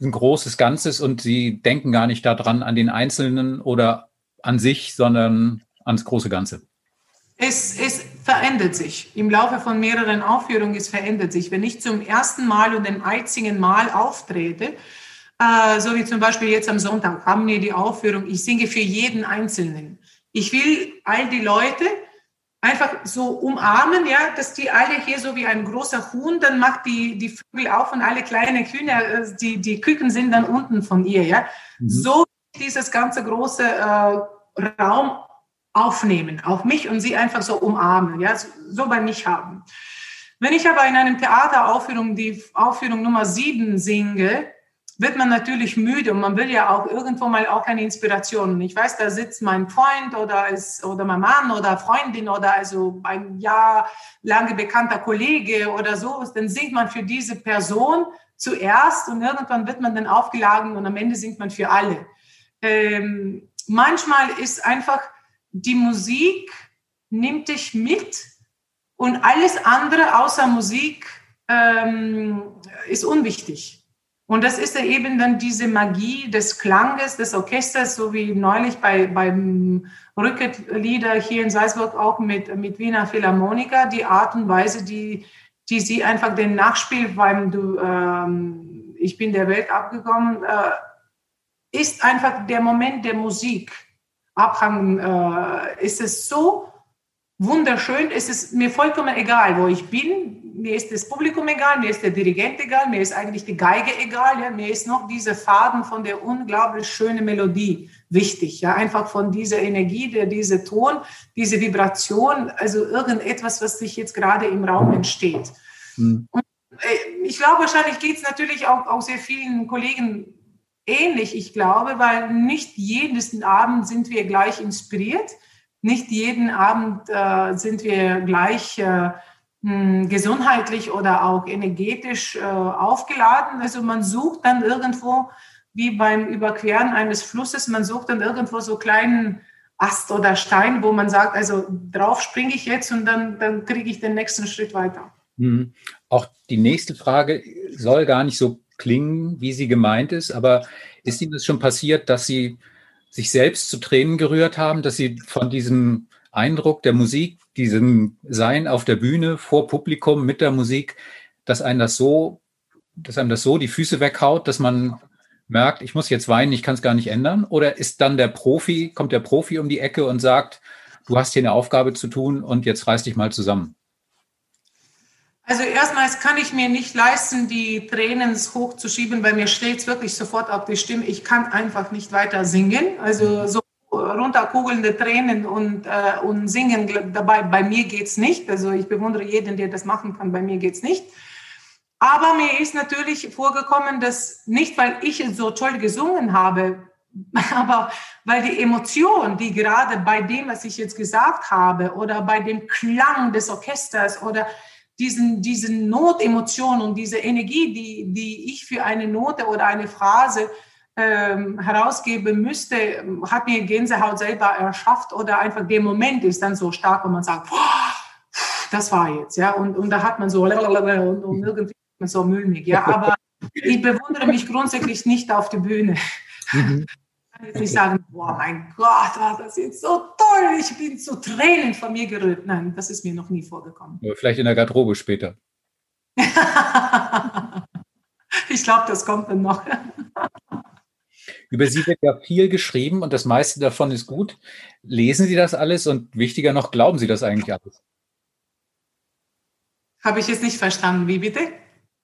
ein großes Ganzes und Sie denken gar nicht daran an den Einzelnen oder an sich, sondern ans große Ganze? Es, es verändert sich. Im Laufe von mehreren Aufführungen, es verändert sich. Wenn ich zum ersten Mal und dem einzigen Mal auftrete, äh, so wie zum Beispiel jetzt am Sonntag haben wir die Aufführung, ich singe für jeden Einzelnen. Ich will all die Leute einfach so umarmen, ja, dass die alle hier so wie ein großer Huhn, dann macht die, die Vögel auf und alle kleine Kühne, äh, die, die Küken sind dann unten von ihr, ja. Mhm. So dieses ganze große äh, Raum aufnehmen, auf mich und sie einfach so umarmen, ja, so, so bei mich haben. Wenn ich aber in einem Theateraufführung die Aufführung Nummer sieben singe, wird man natürlich müde und man will ja auch irgendwo mal auch eine Inspiration. Ich weiß, da sitzt mein Freund oder ist, oder mein Mann oder Freundin oder also ein Jahr lange bekannter Kollege oder so. Dann singt man für diese Person zuerst und irgendwann wird man dann aufgeladen und am Ende singt man für alle. Ähm, manchmal ist einfach die Musik nimmt dich mit und alles andere außer Musik ähm, ist unwichtig. Und das ist eben dann diese Magie des Klanges, des Orchesters, so wie neulich bei, beim Rücket-Lieder hier in Salzburg auch mit, mit Wiener Philharmoniker, die Art und Weise, die, die sie einfach den Nachspiel beim du, ähm, Ich bin der Welt abgekommen, äh, ist einfach der Moment der Musik. Abhang äh, ist es so wunderschön, es ist mir vollkommen egal, wo ich bin, mir ist das Publikum egal, mir ist der Dirigent egal, mir ist eigentlich die Geige egal, ja, mir ist noch dieser Faden von der unglaublich schönen Melodie wichtig, ja, einfach von dieser Energie, der diese Ton, diese Vibration, also irgendetwas, was sich jetzt gerade im Raum entsteht. Mhm. Und äh, ich glaube, wahrscheinlich geht es natürlich auch, auch sehr vielen Kollegen ähnlich, ich glaube, weil nicht jeden Abend sind wir gleich inspiriert, nicht jeden Abend äh, sind wir gleich äh, hm, gesundheitlich oder auch energetisch äh, aufgeladen. Also man sucht dann irgendwo, wie beim Überqueren eines Flusses, man sucht dann irgendwo so kleinen Ast oder Stein, wo man sagt, also drauf springe ich jetzt und dann, dann kriege ich den nächsten Schritt weiter. Mhm. Auch die nächste Frage soll gar nicht so klingen, wie sie gemeint ist, aber ist Ihnen das schon passiert, dass Sie sich selbst zu Tränen gerührt haben, dass Sie von diesem Eindruck der Musik, diesem Sein auf der Bühne vor Publikum mit der Musik, dass einem das so, dass einem das so die Füße weghaut, dass man merkt, ich muss jetzt weinen, ich kann es gar nicht ändern? Oder ist dann der Profi, kommt der Profi um die Ecke und sagt, du hast hier eine Aufgabe zu tun und jetzt reiß dich mal zusammen? Also erstmals kann ich mir nicht leisten, die Tränen hochzuschieben, weil mir steht es wirklich sofort auf die Stimme. Ich kann einfach nicht weiter singen. Also so runterkugelnde Tränen und, äh, und singen dabei. Bei mir geht es nicht. Also ich bewundere jeden, der das machen kann. Bei mir geht es nicht. Aber mir ist natürlich vorgekommen, dass nicht, weil ich so toll gesungen habe, aber weil die Emotion, die gerade bei dem, was ich jetzt gesagt habe, oder bei dem Klang des Orchesters oder diesen, diesen Notemotion und diese Energie, die, die ich für eine Note oder eine Phrase ähm, herausgeben müsste, hat mir Gänsehaut selber erschafft oder einfach der Moment ist dann so stark, wo man sagt, das war jetzt, ja, und, und da hat man so und, und irgendwie man so mulmig, ja, aber ich bewundere mich grundsätzlich nicht auf die Bühne. Mhm. Ich kann jetzt nicht sagen, boah, mein Gott, war das jetzt so toll, ich bin zu Tränen von mir gerührt. Nein, das ist mir noch nie vorgekommen. Vielleicht in der Garderobe später. ich glaube, das kommt dann noch. Über Sie wird ja viel geschrieben und das meiste davon ist gut. Lesen Sie das alles und wichtiger noch, glauben Sie das eigentlich alles? Habe ich jetzt nicht verstanden. Wie bitte?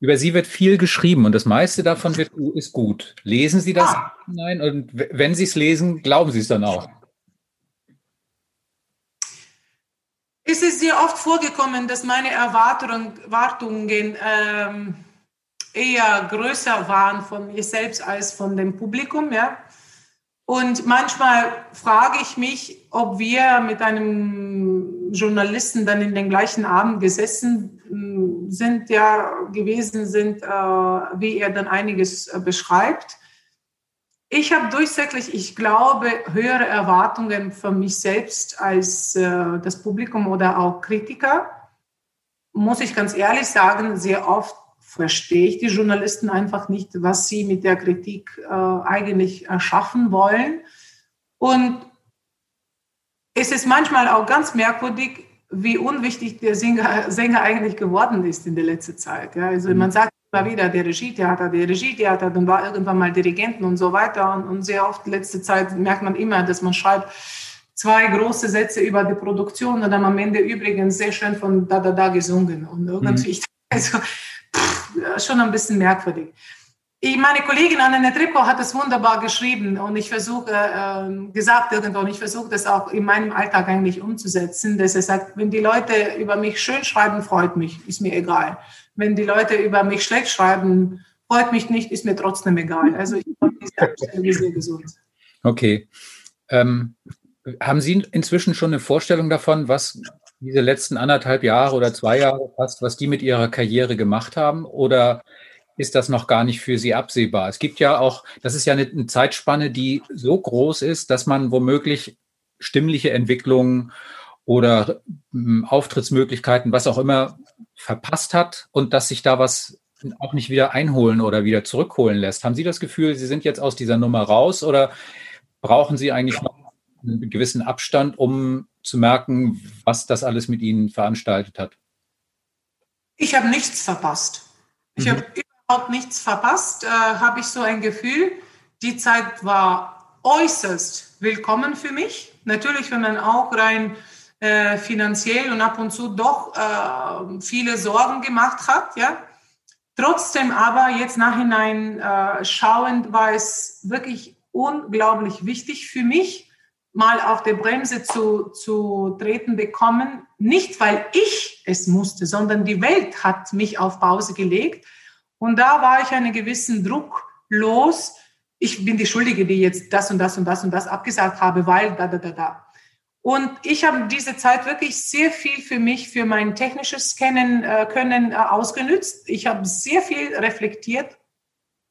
Über Sie wird viel geschrieben und das meiste davon wird, ist gut. Lesen Sie das? Ah. Nein. Und wenn Sie es lesen, glauben Sie es dann auch? Es ist sehr oft vorgekommen, dass meine Erwartungen, Erwartungen ähm, eher größer waren von mir selbst als von dem Publikum. Ja? Und manchmal frage ich mich, ob wir mit einem Journalisten dann in den gleichen Abend gesessen hm, sind, ja gewesen sind, äh, wie er dann einiges äh, beschreibt. Ich habe durchsätzlich, ich glaube, höhere Erwartungen von mich selbst als äh, das Publikum oder auch Kritiker. Muss ich ganz ehrlich sagen, sehr oft verstehe ich die Journalisten einfach nicht, was sie mit der Kritik äh, eigentlich erschaffen wollen. Und es ist manchmal auch ganz merkwürdig, wie unwichtig der Sänger, Sänger eigentlich geworden ist in der letzten Zeit. Ja, also mhm. man sagt immer wieder, der Regietheater, der Regietheater, dann war irgendwann mal Dirigenten und so weiter. Und, und sehr oft letzte Zeit merkt man immer, dass man schreibt zwei große Sätze über die Produktion und dann am Ende übrigens sehr schön von da da da gesungen. Und irgendwie, mhm. also schon ein bisschen merkwürdig. Ich, meine Kollegin Anne Tripko hat es wunderbar geschrieben und ich versuche, äh, gesagt irgendwo, und ich versuche das auch in meinem Alltag eigentlich umzusetzen, dass er sagt, wenn die Leute über mich schön schreiben, freut mich, ist mir egal. Wenn die Leute über mich schlecht schreiben, freut mich nicht, ist mir trotzdem egal. Also ich diese Einstellung sehr gesund. Okay. Ähm, haben Sie inzwischen schon eine Vorstellung davon, was diese letzten anderthalb Jahre oder zwei Jahre fast, was die mit ihrer Karriere gemacht haben? Oder ist das noch gar nicht für sie absehbar? Es gibt ja auch, das ist ja eine, eine Zeitspanne, die so groß ist, dass man womöglich stimmliche Entwicklungen oder ähm, Auftrittsmöglichkeiten, was auch immer, verpasst hat und dass sich da was auch nicht wieder einholen oder wieder zurückholen lässt. Haben Sie das Gefühl, Sie sind jetzt aus dieser Nummer raus oder brauchen Sie eigentlich noch einen gewissen Abstand, um zu merken, was das alles mit Ihnen veranstaltet hat? Ich habe nichts verpasst. Ich mhm. habe überhaupt nichts verpasst. Äh, habe ich so ein Gefühl, die Zeit war äußerst willkommen für mich. Natürlich, wenn man auch rein äh, finanziell und ab und zu doch äh, viele Sorgen gemacht hat, ja. Trotzdem aber jetzt nachhinein äh, schauend war es wirklich unglaublich wichtig für mich, mal auf der Bremse zu, zu treten bekommen. Nicht, weil ich es musste, sondern die Welt hat mich auf Pause gelegt. Und da war ich einen gewissen Druck los. Ich bin die Schuldige, die jetzt das und das und das und das abgesagt habe, weil da, da, da, da. Und ich habe diese Zeit wirklich sehr viel für mich, für mein technisches Kennen, äh, Können äh, ausgenützt. Ich habe sehr viel reflektiert,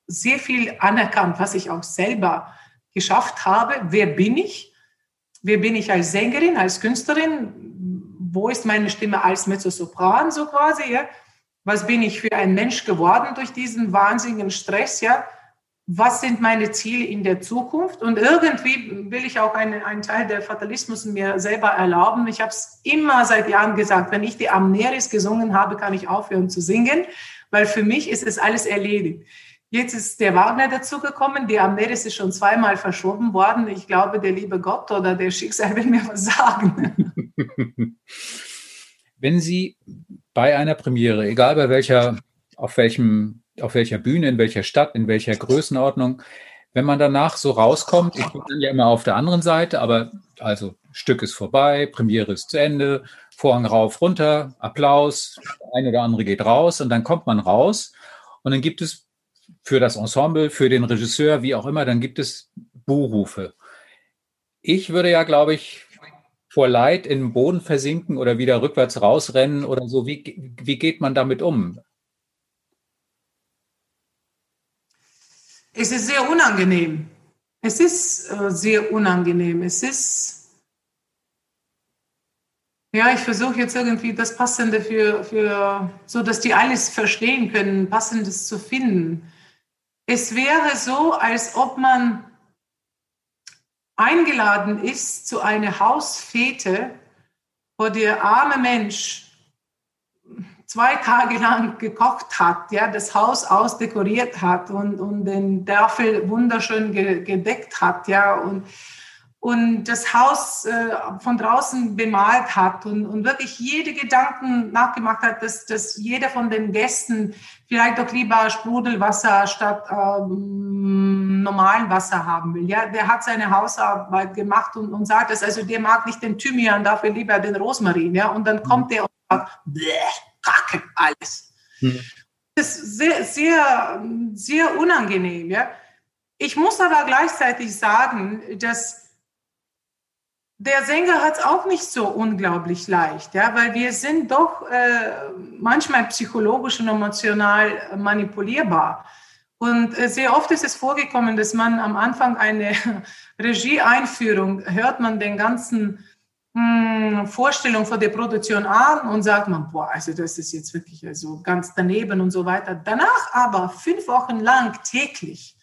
sehr viel anerkannt, was ich auch selber geschafft habe. Wer bin ich? Wer bin ich als Sängerin, als Künstlerin? Wo ist meine Stimme als Mezzosopran, so quasi? Ja? Was bin ich für ein Mensch geworden durch diesen wahnsinnigen Stress? Ja? was sind meine Ziele in der Zukunft? Und irgendwie will ich auch einen, einen Teil der Fatalismus mir selber erlauben. Ich habe es immer seit Jahren gesagt, wenn ich die Amneris gesungen habe, kann ich aufhören zu singen, weil für mich ist es alles erledigt. Jetzt ist der Wagner dazugekommen. Die Amneris ist schon zweimal verschoben worden. Ich glaube, der liebe Gott oder der Schicksal will mir was sagen. Wenn Sie bei einer Premiere, egal bei welcher, auf welchem auf welcher Bühne, in welcher Stadt, in welcher Größenordnung. Wenn man danach so rauskommt, ich bin ja immer auf der anderen Seite, aber also Stück ist vorbei, Premiere ist zu Ende, Vorhang rauf, runter, Applaus, ein oder andere geht raus und dann kommt man raus und dann gibt es für das Ensemble, für den Regisseur, wie auch immer, dann gibt es Buhrufe. Ich würde ja, glaube ich, vor Leid in den Boden versinken oder wieder rückwärts rausrennen oder so. Wie, wie geht man damit um? Es ist sehr unangenehm. Es ist äh, sehr unangenehm. Es ist, ja, ich versuche jetzt irgendwie das Passende für, für, so dass die alles verstehen können, Passendes zu finden. Es wäre so, als ob man eingeladen ist zu einer Hausfete, wo der arme Mensch zwei Tage lang gekocht hat, ja, das Haus ausdekoriert hat und, und den Tafel wunderschön ge, gedeckt hat, ja, und, und das Haus äh, von draußen bemalt hat und, und wirklich jede Gedanken nachgemacht hat, dass, dass jeder von den Gästen vielleicht doch lieber Sprudelwasser statt ähm, normalen Wasser haben will. Ja, der hat seine Hausarbeit gemacht und, und sagt es, also der mag nicht den Thymian, dafür lieber den Rosmarin, ja, und dann kommt der und sagt, Bleh Kacke alles. Hm. Das ist sehr, sehr, sehr unangenehm. Ja? Ich muss aber gleichzeitig sagen, dass der Sänger hat es auch nicht so unglaublich leicht, ja, weil wir sind doch äh, manchmal psychologisch und emotional manipulierbar. Und äh, sehr oft ist es vorgekommen, dass man am Anfang eine Regieeinführung hört man den ganzen hm, Vorstellung von der Produktion an und sagt man, boah, also das ist jetzt wirklich also ganz daneben und so weiter. Danach aber fünf Wochen lang täglich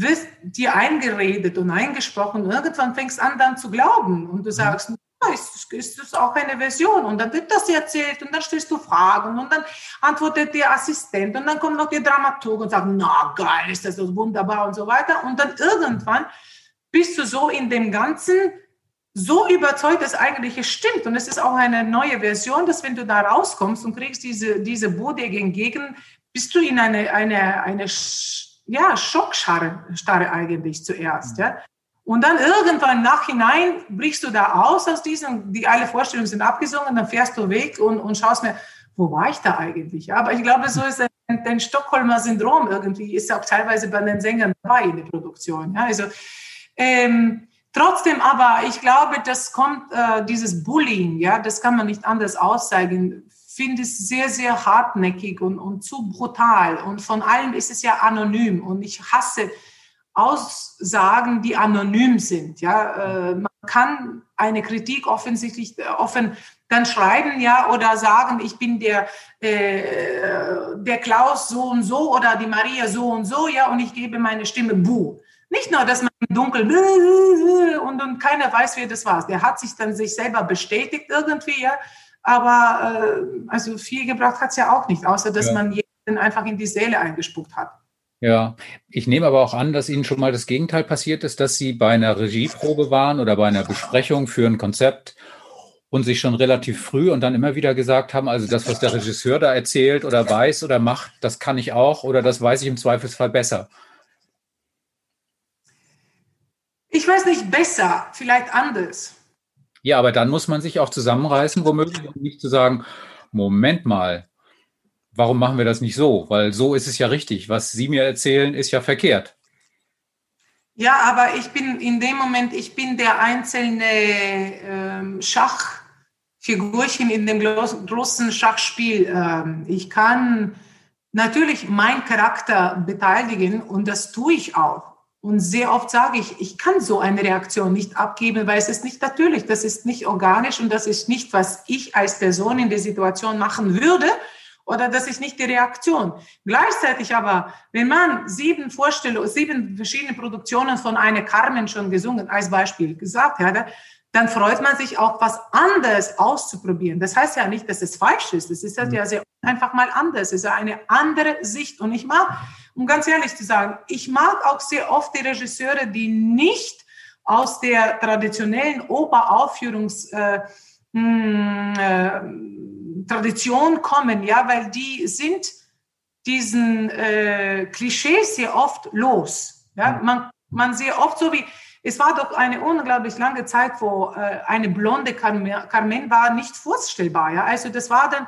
wird dir eingeredet und eingesprochen und irgendwann fängst an dann zu glauben und du mhm. sagst, ja, ist, ist das auch eine Version und dann wird das erzählt und dann stellst du Fragen und dann antwortet der Assistent und dann kommt noch der Dramaturg und sagt, na geil, ist das so wunderbar und so weiter und dann irgendwann bist du so in dem ganzen so überzeugt, dass eigentlich es stimmt. Und es ist auch eine neue Version, dass wenn du da rauskommst und kriegst diese, diese Bude entgegen, bist du in eine, eine, eine ja, Schockstarre Starre eigentlich zuerst. Ja. Und dann irgendwann nachhinein brichst du da aus aus diesem, die alle Vorstellungen sind abgesungen, dann fährst du weg und, und schaust mir, wo war ich da eigentlich? Aber ich glaube, so ist ein, ein Stockholmer Syndrom irgendwie, ist auch teilweise bei den Sängern dabei in der Produktion. Ja. Also, ähm, Trotzdem aber, ich glaube, das kommt, äh, dieses Bullying, ja, das kann man nicht anders aussagen, finde ich sehr, sehr hartnäckig und, und zu brutal. Und von allem ist es ja anonym. Und ich hasse Aussagen, die anonym sind. Ja, äh, man kann eine Kritik offensichtlich äh, offen dann schreiben, ja, oder sagen, ich bin der, äh, der Klaus so und so oder die Maria so und so, ja, und ich gebe meine Stimme buh. Nicht nur, dass man im Dunkeln und, und keiner weiß, wer das war. Der hat sich dann sich selber bestätigt irgendwie, ja, aber äh, also viel gebracht hat es ja auch nicht, außer dass ja. man jeden einfach in die Seele eingespuckt hat. Ja, ich nehme aber auch an, dass Ihnen schon mal das Gegenteil passiert ist, dass Sie bei einer Regieprobe waren oder bei einer Besprechung für ein Konzept und sich schon relativ früh und dann immer wieder gesagt haben, also das, was der Regisseur da erzählt oder weiß oder macht, das kann ich auch oder das weiß ich im Zweifelsfall besser. Ich weiß nicht besser, vielleicht anders. Ja, aber dann muss man sich auch zusammenreißen, womöglich, um nicht zu sagen, Moment mal, warum machen wir das nicht so? Weil so ist es ja richtig. Was Sie mir erzählen, ist ja verkehrt. Ja, aber ich bin in dem Moment, ich bin der einzelne ähm, Schachfigurchen in dem großen Schachspiel. Ähm, ich kann natürlich meinen Charakter beteiligen und das tue ich auch. Und sehr oft sage ich, ich kann so eine Reaktion nicht abgeben, weil es ist nicht natürlich, das ist nicht organisch und das ist nicht, was ich als Person in der Situation machen würde oder das ist nicht die Reaktion. Gleichzeitig aber, wenn man sieben Vorstellungen, sieben verschiedene Produktionen von einer Carmen schon gesungen, als Beispiel gesagt hat, dann freut man sich auch, was anderes auszuprobieren. Das heißt ja nicht, dass es falsch ist. Es ist halt ja sehr einfach mal anders. Es ist eine andere Sicht. Und ich mag, um ganz ehrlich zu sagen, ich mag auch sehr oft die Regisseure, die nicht aus der traditionellen Oberaufführungs äh, hm, äh, Tradition kommen, ja, weil die sind diesen äh, Klischees sehr oft los. Ja, man, man sehr oft so wie es war doch eine unglaublich lange Zeit, wo äh, eine blonde Carmen war nicht vorstellbar. Ja? Also das war dann,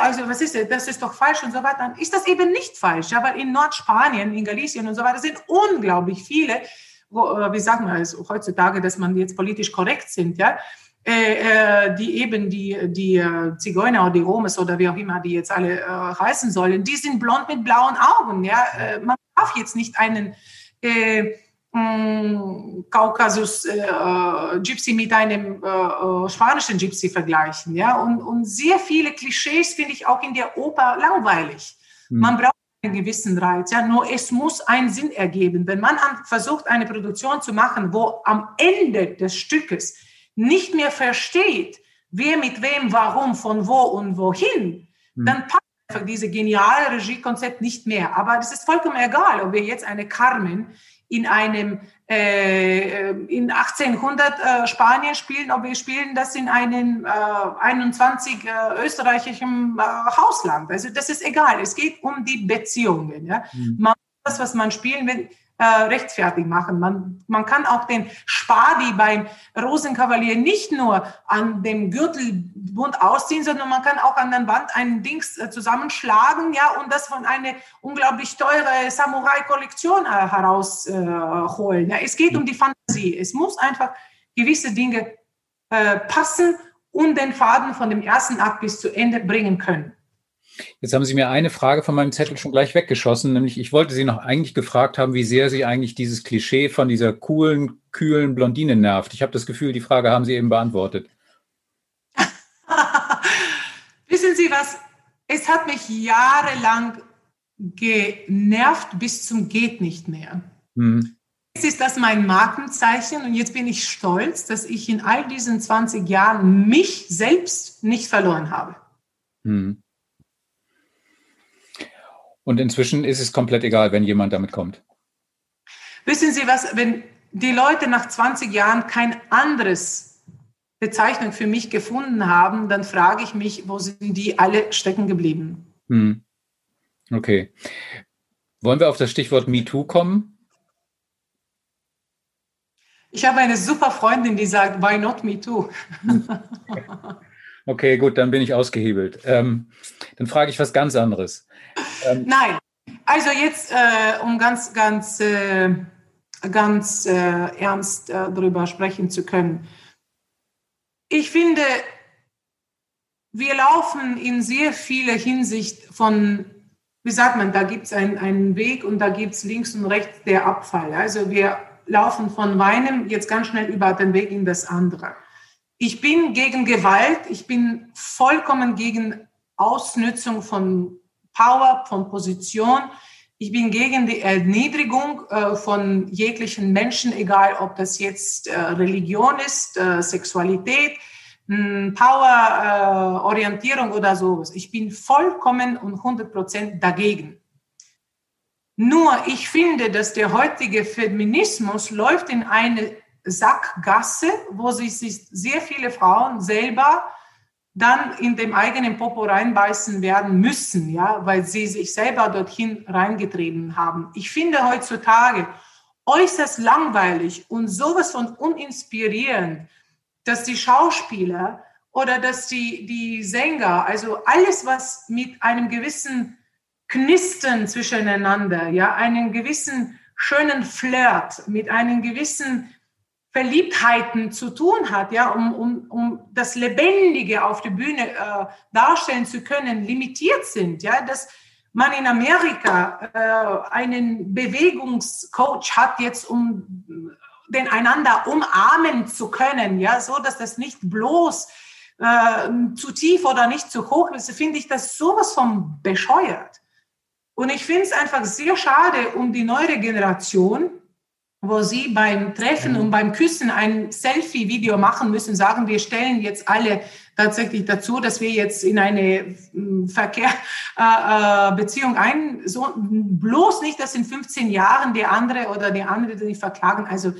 also was ist das, das ist doch falsch und so weiter. Dann ist das eben nicht falsch. Ja? Weil in Nordspanien, in Galicien und so weiter sind unglaublich viele, wo, äh, wie sagen wir es heutzutage, dass man jetzt politisch korrekt sind, ja, äh, äh, die eben die, die Zigeuner oder die Romes oder wie auch immer die jetzt alle äh, heißen sollen, die sind blond mit blauen Augen. Ja? Äh, man darf jetzt nicht einen äh, Kaukasus äh, Gypsy mit einem äh, äh, spanischen Gypsy vergleichen. Ja? Und, und sehr viele Klischees finde ich auch in der Oper langweilig. Mhm. Man braucht einen gewissen Reiz. Ja? Nur es muss einen Sinn ergeben. Wenn man an, versucht, eine Produktion zu machen, wo am Ende des Stückes nicht mehr versteht, wer mit wem, warum, von wo und wohin, mhm. dann passt einfach dieses geniale Regiekonzept nicht mehr. Aber es ist vollkommen egal, ob wir jetzt eine Carmen in einem äh, in 1800 äh, Spanien spielen, ob wir spielen das in einem äh, 21 äh, österreichischen äh, Hausland. Also das ist egal. Es geht um die Beziehungen. Ja? Mhm. Man, das, was man spielen will, äh, rechtfertig machen. Man, man kann auch den Spadi beim Rosenkavalier nicht nur an dem Gürtelbund ausziehen, sondern man kann auch an der Wand einen Dings äh, zusammenschlagen, ja, und das von einer unglaublich teure Samurai-Kollektion äh, herausholen. Äh, ja. Es geht um die Fantasie. Es muss einfach gewisse Dinge passen und den Faden von dem ersten Akt bis zu Ende bringen können. Jetzt haben Sie mir eine Frage von meinem Zettel schon gleich weggeschossen, nämlich ich wollte Sie noch eigentlich gefragt haben, wie sehr Sie eigentlich dieses Klischee von dieser coolen, kühlen Blondine nervt. Ich habe das Gefühl, die Frage haben Sie eben beantwortet. Wissen Sie was? Es hat mich jahrelang genervt bis zum geht nicht mehr. Hm. Jetzt ist das mein Markenzeichen und jetzt bin ich stolz, dass ich in all diesen 20 Jahren mich selbst nicht verloren habe. Hm. Und inzwischen ist es komplett egal, wenn jemand damit kommt. Wissen Sie was, wenn die Leute nach 20 Jahren kein anderes Bezeichnung für mich gefunden haben, dann frage ich mich, wo sind die alle stecken geblieben? Hm. Okay. Wollen wir auf das Stichwort MeToo kommen? Ich habe eine super Freundin, die sagt, why not MeToo? okay, gut, dann bin ich ausgehebelt. Ähm, dann frage ich was ganz anderes. Ähm, Nein, also jetzt, äh, um ganz, ganz, äh, ganz äh, ernst äh, darüber sprechen zu können. Ich finde, wir laufen in sehr vieler Hinsicht von wie sagt man, da gibt es ein, einen Weg und da gibt es links und rechts der Abfall. Also wir laufen von einem jetzt ganz schnell über den Weg in das andere. Ich bin gegen Gewalt, ich bin vollkommen gegen Ausnutzung von Power, von Position. Ich bin gegen die Erniedrigung äh, von jeglichen Menschen, egal ob das jetzt äh, Religion ist, äh, Sexualität, hm, Power, Orientierung oder sowas. Ich bin vollkommen und 100 Prozent dagegen. Nur ich finde, dass der heutige Feminismus läuft in eine Sackgasse, wo sich sehr viele Frauen selber dann in dem eigenen Popo reinbeißen werden müssen, ja, weil sie sich selber dorthin reingetrieben haben. Ich finde heutzutage äußerst langweilig und sowas von uninspirierend, dass die Schauspieler oder dass die, die Sänger, also alles, was mit einem gewissen Knistern zwischeneinander, ja, einen gewissen schönen Flirt, mit einem gewissen Verliebtheiten zu tun hat, ja, um, um, um das Lebendige auf der Bühne äh, darstellen zu können, limitiert sind, ja, dass man in Amerika äh, einen Bewegungscoach hat jetzt, um den einander umarmen zu können, ja, so dass das nicht bloß äh, zu tief oder nicht zu hoch ist, finde ich das sowas von bescheuert. Und ich finde es einfach sehr schade um die neue Generation, wo sie beim Treffen und beim Küssen ein Selfie-Video machen müssen, sagen, wir stellen jetzt alle tatsächlich dazu, dass wir jetzt in eine hm, Verkehrbeziehung äh, äh ein, so, bloß nicht, dass in 15 Jahren der andere oder die andere sich verklagen. Also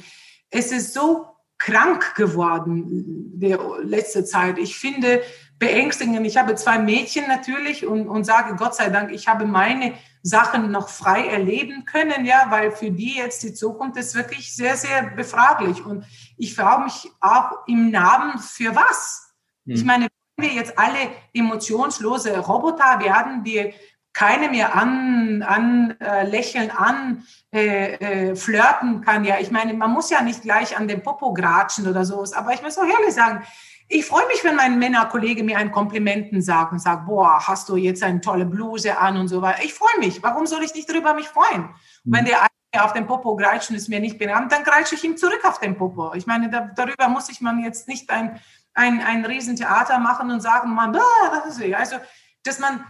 es ist so krank geworden der letzte Zeit. Ich finde beängstigend. Ich habe zwei Mädchen natürlich und, und sage Gott sei Dank, ich habe meine Sachen noch frei erleben können, ja, weil für die jetzt die Zukunft ist wirklich sehr, sehr befraglich. Und ich frage mich auch im Namen für was? Hm. Ich meine, wenn wir jetzt alle emotionslose Roboter werden, die keine mehr an, an äh, lächeln, an äh, äh, flirten kann. Ja, ich meine, man muss ja nicht gleich an den Popo gratschen oder sowas, aber ich muss auch ehrlich sagen, ich freue mich, wenn mein Männerkollege mir ein Komplimenten sagt und sagt, boah, hast du jetzt eine tolle Bluse an und so weiter. Ich freue mich. Warum soll ich nicht darüber mich freuen? Mhm. Wenn der eine auf den Popo greitscht und es mir nicht benannt, dann greitsche ich ihm zurück auf den Popo. Ich meine, da, darüber muss ich man jetzt nicht ein, ein, ein Riesentheater machen und sagen, man, das ist. Also, dass man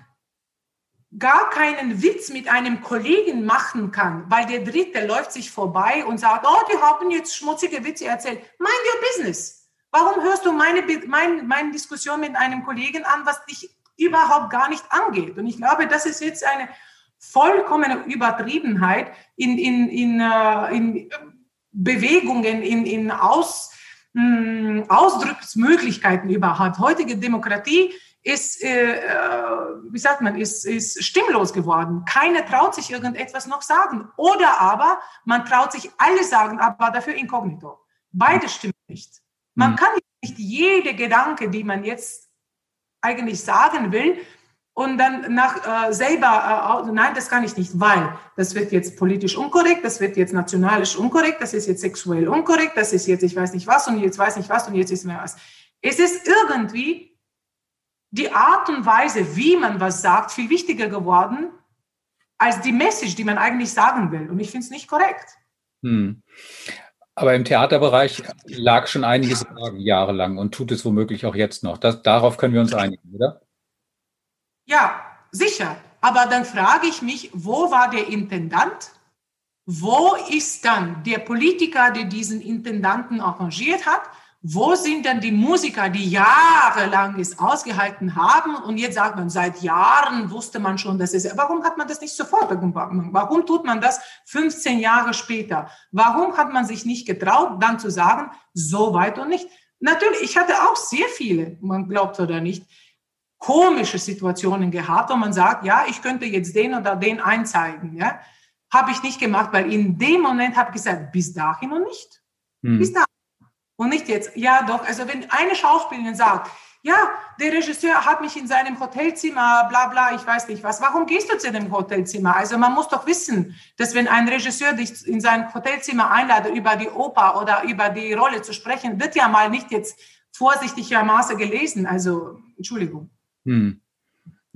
gar keinen Witz mit einem Kollegen machen kann, weil der Dritte läuft sich vorbei und sagt, oh, die haben jetzt schmutzige Witze erzählt. Mind your business. Warum hörst du meine, meine, meine Diskussion mit einem Kollegen an, was dich überhaupt gar nicht angeht? Und ich glaube, das ist jetzt eine vollkommene Übertriebenheit in, in, in, äh, in Bewegungen, in, in Aus, mh, Ausdrucksmöglichkeiten überhaupt. Heutige Demokratie ist, äh, äh, wie sagt man, ist, ist stimmlos geworden. Keiner traut sich irgendetwas noch sagen. Oder aber man traut sich alles sagen, aber dafür inkognito. Beide stimmen nicht. Man mhm. kann nicht jede Gedanke, die man jetzt eigentlich sagen will, und dann nach äh, selber, äh, nein, das kann ich nicht, weil das wird jetzt politisch unkorrekt, das wird jetzt nationalisch unkorrekt, das ist jetzt sexuell unkorrekt, das ist jetzt ich weiß nicht was und jetzt weiß nicht was und jetzt ist mir was. Es ist irgendwie die Art und Weise, wie man was sagt, viel wichtiger geworden als die Message, die man eigentlich sagen will. Und ich finde es nicht korrekt. Hm. Aber im Theaterbereich lag schon einiges jahrelang und tut es womöglich auch jetzt noch. Das, darauf können wir uns einigen, oder? Ja, sicher. Aber dann frage ich mich, wo war der Intendant? Wo ist dann der Politiker, der diesen Intendanten arrangiert hat? Wo sind denn die Musiker, die jahrelang es ausgehalten haben und jetzt sagt man, seit Jahren wusste man schon, dass es, warum hat man das nicht sofort gemacht? Warum tut man das 15 Jahre später? Warum hat man sich nicht getraut, dann zu sagen, so weit und nicht? Natürlich, ich hatte auch sehr viele, man glaubt oder nicht, komische Situationen gehabt, wo man sagt, ja, ich könnte jetzt den oder den einzeigen, ja. Habe ich nicht gemacht, weil in dem Moment habe ich gesagt, bis dahin und nicht. Hm. Bis dahin. Und nicht jetzt, ja doch, also wenn eine Schauspielerin sagt, ja, der Regisseur hat mich in seinem Hotelzimmer, bla bla, ich weiß nicht was. Warum gehst du zu dem Hotelzimmer? Also man muss doch wissen, dass wenn ein Regisseur dich in sein Hotelzimmer einladet, über die Oper oder über die Rolle zu sprechen, wird ja mal nicht jetzt vorsichtigermaßen gelesen. Also, Entschuldigung. Hm.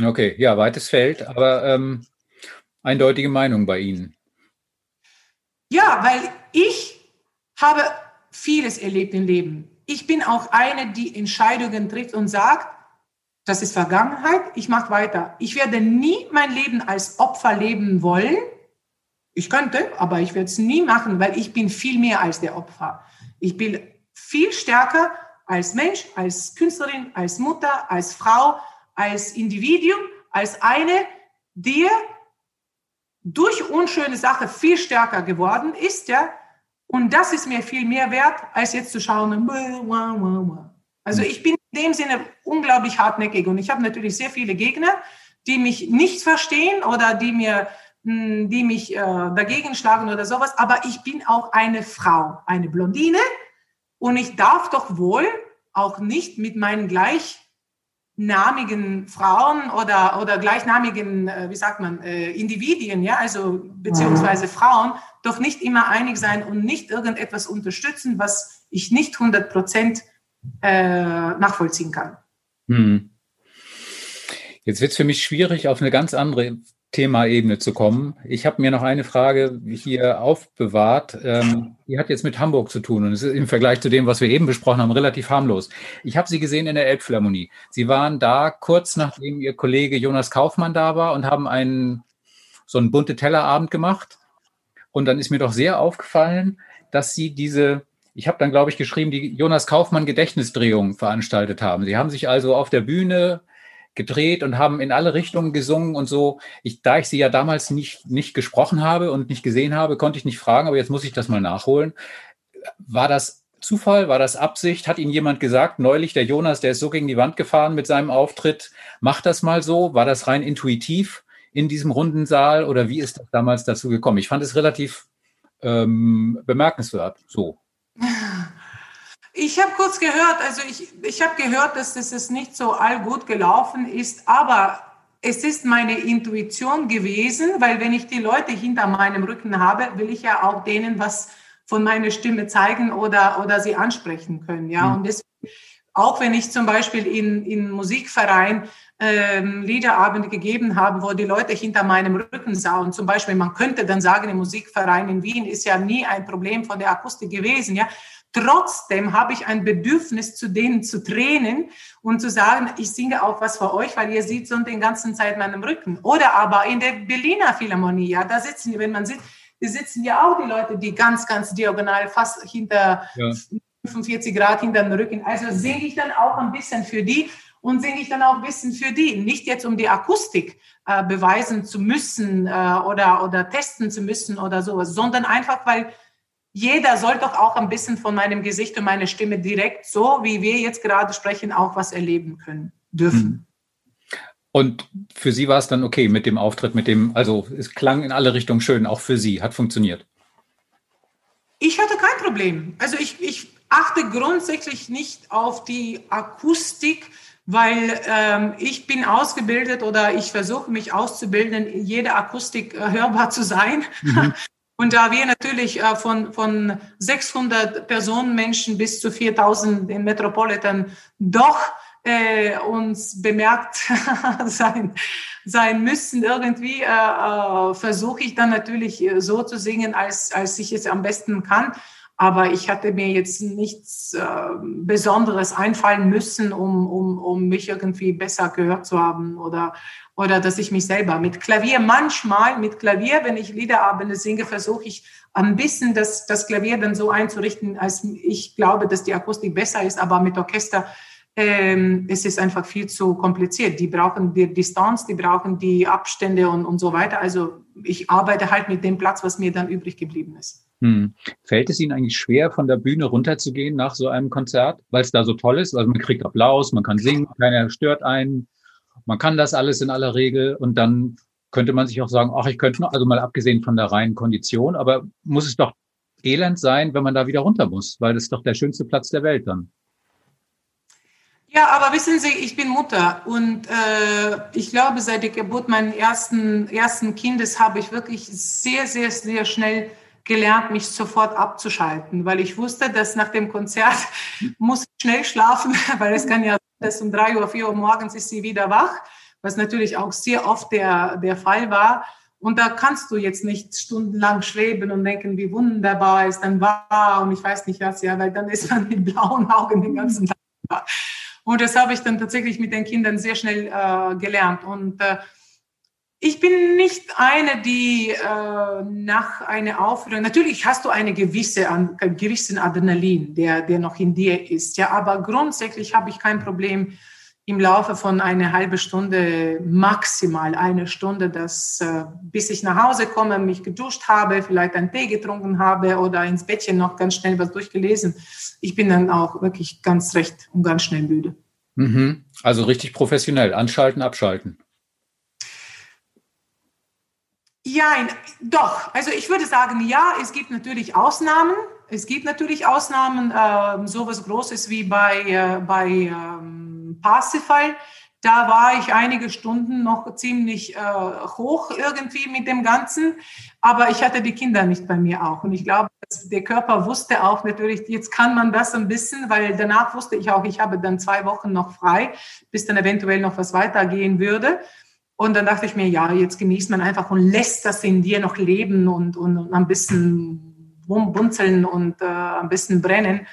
Okay, ja, weites Feld. Aber ähm, eindeutige Meinung bei Ihnen. Ja, weil ich habe vieles erlebt im Leben. Ich bin auch eine, die Entscheidungen trifft und sagt, das ist Vergangenheit, ich mache weiter. Ich werde nie mein Leben als Opfer leben wollen. Ich könnte, aber ich werde es nie machen, weil ich bin viel mehr als der Opfer. Ich bin viel stärker als Mensch, als Künstlerin, als Mutter, als Frau, als Individuum, als eine, die durch unschöne Sache viel stärker geworden ist, ja. Und das ist mir viel mehr wert, als jetzt zu schauen. Also ich bin in dem Sinne unglaublich hartnäckig und ich habe natürlich sehr viele Gegner, die mich nicht verstehen oder die mir hm, die mich äh, dagegen schlagen oder sowas, aber ich bin auch eine Frau, eine Blondine. Und ich darf doch wohl auch nicht mit meinen gleichnamigen Frauen oder, oder gleichnamigen, äh, wie sagt man, äh, Individuen, ja, also beziehungsweise Frauen, doch nicht immer einig sein und nicht irgendetwas unterstützen, was ich nicht 100 Prozent äh, nachvollziehen kann. Hm. Jetzt wird es für mich schwierig, auf eine ganz andere Themaebene zu kommen. Ich habe mir noch eine Frage hier aufbewahrt. Ähm, die hat jetzt mit Hamburg zu tun und es ist im Vergleich zu dem, was wir eben besprochen haben, relativ harmlos. Ich habe Sie gesehen in der Elbphilharmonie. Sie waren da kurz nachdem Ihr Kollege Jonas Kaufmann da war und haben einen so einen bunte Tellerabend gemacht. Und dann ist mir doch sehr aufgefallen, dass Sie diese ich habe dann, glaube ich, geschrieben, die Jonas Kaufmann Gedächtnisdrehung veranstaltet haben. Sie haben sich also auf der Bühne gedreht und haben in alle Richtungen gesungen und so. Ich, da ich sie ja damals nicht, nicht gesprochen habe und nicht gesehen habe, konnte ich nicht fragen, aber jetzt muss ich das mal nachholen. War das Zufall? War das Absicht? Hat Ihnen jemand gesagt, neulich der Jonas, der ist so gegen die Wand gefahren mit seinem Auftritt, macht das mal so? War das rein intuitiv in diesem runden Saal oder wie ist das damals dazu gekommen? Ich fand es relativ ähm, bemerkenswert so. Ich habe kurz gehört, also ich, ich habe gehört, dass es nicht so allgut gelaufen ist, aber es ist meine Intuition gewesen, weil wenn ich die Leute hinter meinem Rücken habe, will ich ja auch denen was von meiner Stimme zeigen oder, oder sie ansprechen können. Ja, mhm. und deswegen, auch wenn ich zum Beispiel in, in Musikverein ähm, Liederabende gegeben habe, wo die Leute hinter meinem Rücken sahen. Zum Beispiel, man könnte dann sagen, im Musikverein in Wien ist ja nie ein Problem von der Akustik gewesen. Ja, Trotzdem habe ich ein Bedürfnis, zu denen zu tränen und zu sagen, ich singe auch was für euch, weil ihr seht so den ganzen Zeit meinem Rücken. Oder aber in der Berliner Philharmonie, ja, da sitzen, wenn man sieht, die sitzen ja auch die Leute, die ganz, ganz diagonal fast hinter ja. 45 Grad hinter dem Rücken. Also singe ich dann auch ein bisschen für die und singe ich dann auch ein bisschen für die. Nicht jetzt, um die Akustik äh, beweisen zu müssen äh, oder, oder testen zu müssen oder sowas, sondern einfach, weil jeder soll doch auch ein bisschen von meinem Gesicht und meiner Stimme direkt, so wie wir jetzt gerade sprechen, auch was erleben können, dürfen. Hm. Und für Sie war es dann okay mit dem Auftritt, mit dem, also es klang in alle Richtungen schön, auch für Sie, hat funktioniert. Ich hatte kein Problem. Also ich, ich achte grundsätzlich nicht auf die Akustik, weil ähm, ich bin ausgebildet oder ich versuche mich auszubilden, jede Akustik äh, hörbar zu sein. Mhm. Und da wir natürlich äh, von, von 600 Personenmenschen bis zu 4000 in Metropolitan doch äh, uns bemerkt sein, sein müssen, irgendwie äh, äh, versuche ich dann natürlich äh, so zu singen, als, als ich es am besten kann. Aber ich hatte mir jetzt nichts äh, Besonderes einfallen müssen, um, um, um mich irgendwie besser gehört zu haben oder, oder dass ich mich selber mit Klavier, manchmal mit Klavier, wenn ich Liederabende singe, versuche ich ein bisschen das, das Klavier dann so einzurichten, als ich glaube, dass die Akustik besser ist, aber mit Orchester ähm, es ist einfach viel zu kompliziert. Die brauchen die Distanz, die brauchen die Abstände und, und so weiter. Also ich arbeite halt mit dem Platz, was mir dann übrig geblieben ist. Hm. Fällt es Ihnen eigentlich schwer, von der Bühne runterzugehen nach so einem Konzert, weil es da so toll ist? Also man kriegt Applaus, man kann singen, keiner stört einen, man kann das alles in aller Regel und dann könnte man sich auch sagen, ach, ich könnte noch, also mal abgesehen von der reinen Kondition, aber muss es doch elend sein, wenn man da wieder runter muss, weil das ist doch der schönste Platz der Welt dann. Ja, aber wissen Sie, ich bin Mutter und äh, ich glaube, seit der Geburt meines ersten, ersten Kindes habe ich wirklich sehr, sehr, sehr schnell gelernt, mich sofort abzuschalten, weil ich wusste, dass nach dem Konzert muss ich schnell schlafen, weil es kann ja, dass um drei Uhr, vier Uhr morgens ist sie wieder wach, was natürlich auch sehr oft der, der Fall war. Und da kannst du jetzt nicht stundenlang schweben und denken, wie wunderbar es dann war und ich weiß nicht was, ja, weil dann ist man mit blauen Augen den ganzen Tag da. Und das habe ich dann tatsächlich mit den Kindern sehr schnell äh, gelernt. Und äh, ich bin nicht eine, die äh, nach einer Aufführung, natürlich hast du eine gewisse, einen gewissen Adrenalin, der, der noch in dir ist, ja, aber grundsätzlich habe ich kein Problem im Laufe von einer halben Stunde, maximal eine Stunde, dass äh, bis ich nach Hause komme, mich geduscht habe, vielleicht einen Tee getrunken habe oder ins Bettchen noch ganz schnell was durchgelesen. Ich bin dann auch wirklich ganz recht und ganz schnell müde. Mhm. Also richtig professionell, anschalten, abschalten. Ja, doch. Also ich würde sagen, ja, es gibt natürlich Ausnahmen. Es gibt natürlich Ausnahmen, äh, sowas Großes wie bei, äh, bei ähm, Parsifal. Da war ich einige Stunden noch ziemlich äh, hoch irgendwie mit dem Ganzen, aber ich hatte die Kinder nicht bei mir auch. Und ich glaube, der Körper wusste auch natürlich, jetzt kann man das ein bisschen, weil danach wusste ich auch, ich habe dann zwei Wochen noch frei, bis dann eventuell noch was weitergehen würde. Und dann dachte ich mir, ja, jetzt genießt man einfach und lässt das in dir noch leben und, und, und ein bisschen bunzeln und äh, ein bisschen brennen.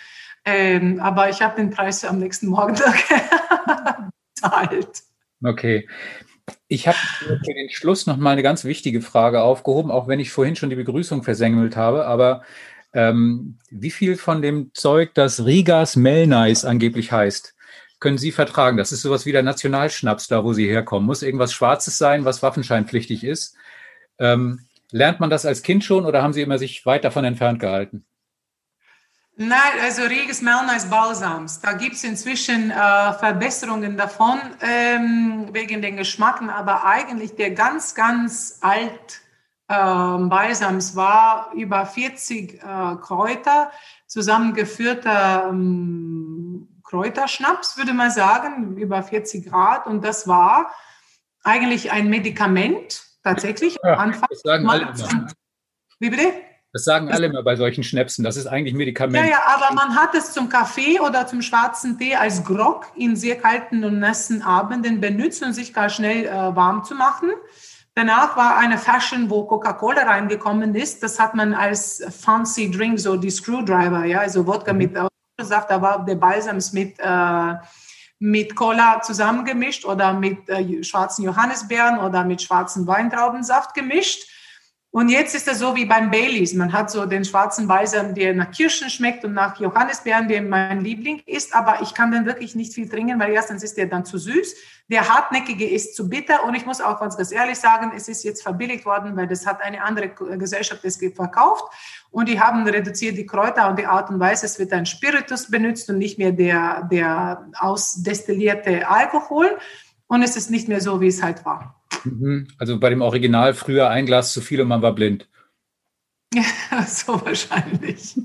Ähm, aber ich habe den Preis am nächsten Morgen bezahlt. Okay. Ich habe für den Schluss noch mal eine ganz wichtige Frage aufgehoben, auch wenn ich vorhin schon die Begrüßung versengelt habe. Aber ähm, wie viel von dem Zeug, das Rigas Melnice angeblich heißt, können Sie vertragen? Das ist sowas wie der Nationalschnaps, da wo Sie herkommen. Muss irgendwas Schwarzes sein, was waffenscheinpflichtig ist. Ähm, lernt man das als Kind schon oder haben Sie immer sich weit davon entfernt gehalten? Nein, also reges Melnice Balsams. Da gibt es inzwischen äh, Verbesserungen davon ähm, wegen den Geschmacken, aber eigentlich der ganz, ganz alt äh, Balsams war über 40 äh, Kräuter, zusammengeführter ähm, Kräuterschnaps, würde man sagen, über 40 Grad. Und das war eigentlich ein Medikament, tatsächlich ja, am Anfang. Das sagen alle immer. Wie bitte? Das sagen alle immer bei solchen Schnäpsen. Das ist eigentlich Medikament. Ja, ja, aber man hat es zum Kaffee oder zum schwarzen Tee als Grog in sehr kalten und nassen Abenden benutzt, um sich gar schnell äh, warm zu machen. Danach war eine Fashion, wo Coca-Cola reingekommen ist. Das hat man als fancy Drink, so die Screwdriver, ja, also Wodka mhm. mit Saft, da war der Balsams mit, äh, mit Cola zusammengemischt oder mit äh, schwarzen Johannisbeeren oder mit schwarzen Weintraubensaft gemischt. Und jetzt ist es so wie beim Baileys. Man hat so den schwarzen Balsam, der nach Kirschen schmeckt und nach Johannisbeeren, der mein Liebling ist. Aber ich kann dann wirklich nicht viel trinken, weil erstens ist der dann zu süß. Der hartnäckige ist zu bitter. Und ich muss auch ganz ehrlich sagen, es ist jetzt verbilligt worden, weil das hat eine andere Gesellschaft das verkauft. Und die haben reduziert die Kräuter und die Art und Weise. Es wird ein Spiritus benutzt und nicht mehr der, der ausdestillierte Alkohol. Und es ist nicht mehr so, wie es halt war. Mhm. Also bei dem Original früher ein Glas zu viel und man war blind. Ja, so wahrscheinlich.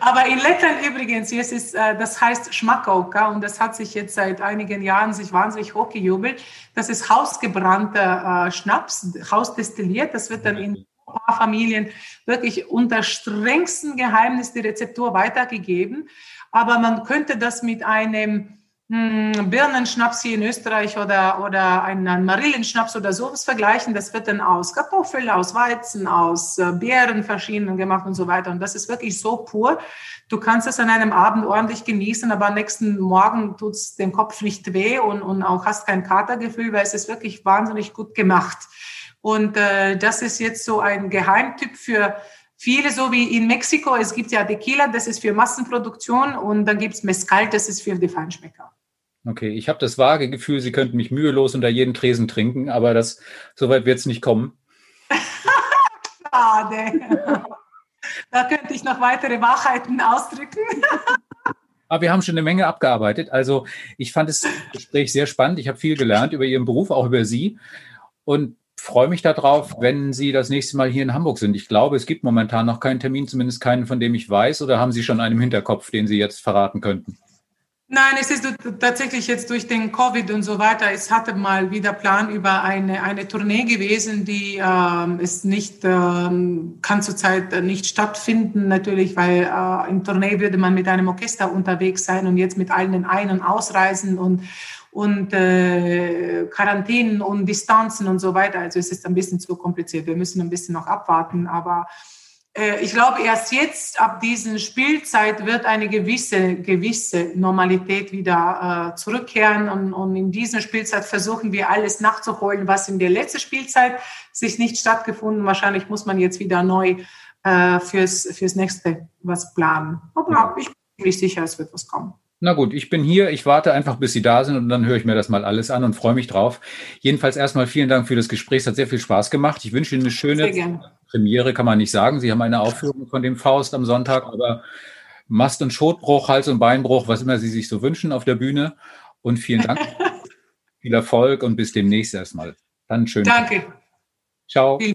Aber in Lettland übrigens, jetzt ist, äh, das heißt Schmackauka und das hat sich jetzt seit einigen Jahren sich wahnsinnig hochgejubelt. Das ist hausgebrannter äh, Schnaps, hausdestilliert. Das wird dann in ein paar Familien wirklich unter strengsten Geheimnis die Rezeptur weitergegeben. Aber man könnte das mit einem Birnenschnaps hier in Österreich oder, oder einen Marillenschnaps oder sowas vergleichen. Das wird dann aus Kartoffeln, aus Weizen, aus äh, Beeren verschiedenen gemacht und so weiter. Und das ist wirklich so pur. Du kannst es an einem Abend ordentlich genießen, aber am nächsten Morgen tut es dem Kopf nicht weh und, und auch hast kein Katergefühl, weil es ist wirklich wahnsinnig gut gemacht. Und äh, das ist jetzt so ein Geheimtipp für viele, so wie in Mexiko. Es gibt ja Tequila, das ist für Massenproduktion und dann gibt es Mezcal, das ist für die Feinschmecker. Okay, ich habe das vage Gefühl, Sie könnten mich mühelos unter jeden Tresen trinken, aber das soweit wird es nicht kommen. Schade. Da könnte ich noch weitere Wahrheiten ausdrücken. Aber wir haben schon eine Menge abgearbeitet. Also ich fand das Gespräch sehr spannend. Ich habe viel gelernt über Ihren Beruf, auch über Sie. Und freue mich darauf, wenn Sie das nächste Mal hier in Hamburg sind. Ich glaube, es gibt momentan noch keinen Termin, zumindest keinen, von dem ich weiß. Oder haben Sie schon einen im Hinterkopf, den Sie jetzt verraten könnten? Nein, es ist tatsächlich jetzt durch den Covid und so weiter. Es hatte mal wieder Plan über eine, eine Tournee gewesen, die ähm, ist nicht, ähm, kann zurzeit nicht stattfinden, natürlich, weil äh, im Tournee würde man mit einem Orchester unterwegs sein und jetzt mit allen Ein- und Ausreisen und und äh, Quarantänen und Distanzen und so weiter. Also es ist ein bisschen zu kompliziert. Wir müssen ein bisschen noch abwarten, aber äh, ich glaube, erst jetzt ab diesen Spielzeit wird eine gewisse, gewisse Normalität wieder äh, zurückkehren. Und, und in dieser Spielzeit versuchen wir alles nachzuholen, was in der letzten Spielzeit sich nicht stattgefunden. Wahrscheinlich muss man jetzt wieder neu äh, fürs, fürs nächste was planen. Aber ich bin ziemlich sicher, es wird was kommen. Na gut, ich bin hier. Ich warte einfach, bis Sie da sind und dann höre ich mir das mal alles an und freue mich drauf. Jedenfalls erstmal vielen Dank für das Gespräch. Es hat sehr viel Spaß gemacht. Ich wünsche Ihnen eine schöne Premiere, kann man nicht sagen. Sie haben eine Aufführung von dem Faust am Sonntag, aber Mast- und Schotbruch, Hals- und Beinbruch, was immer Sie sich so wünschen auf der Bühne. Und vielen Dank. viel Erfolg und bis demnächst erstmal. Dann schön. Danke. Ciao. Vielen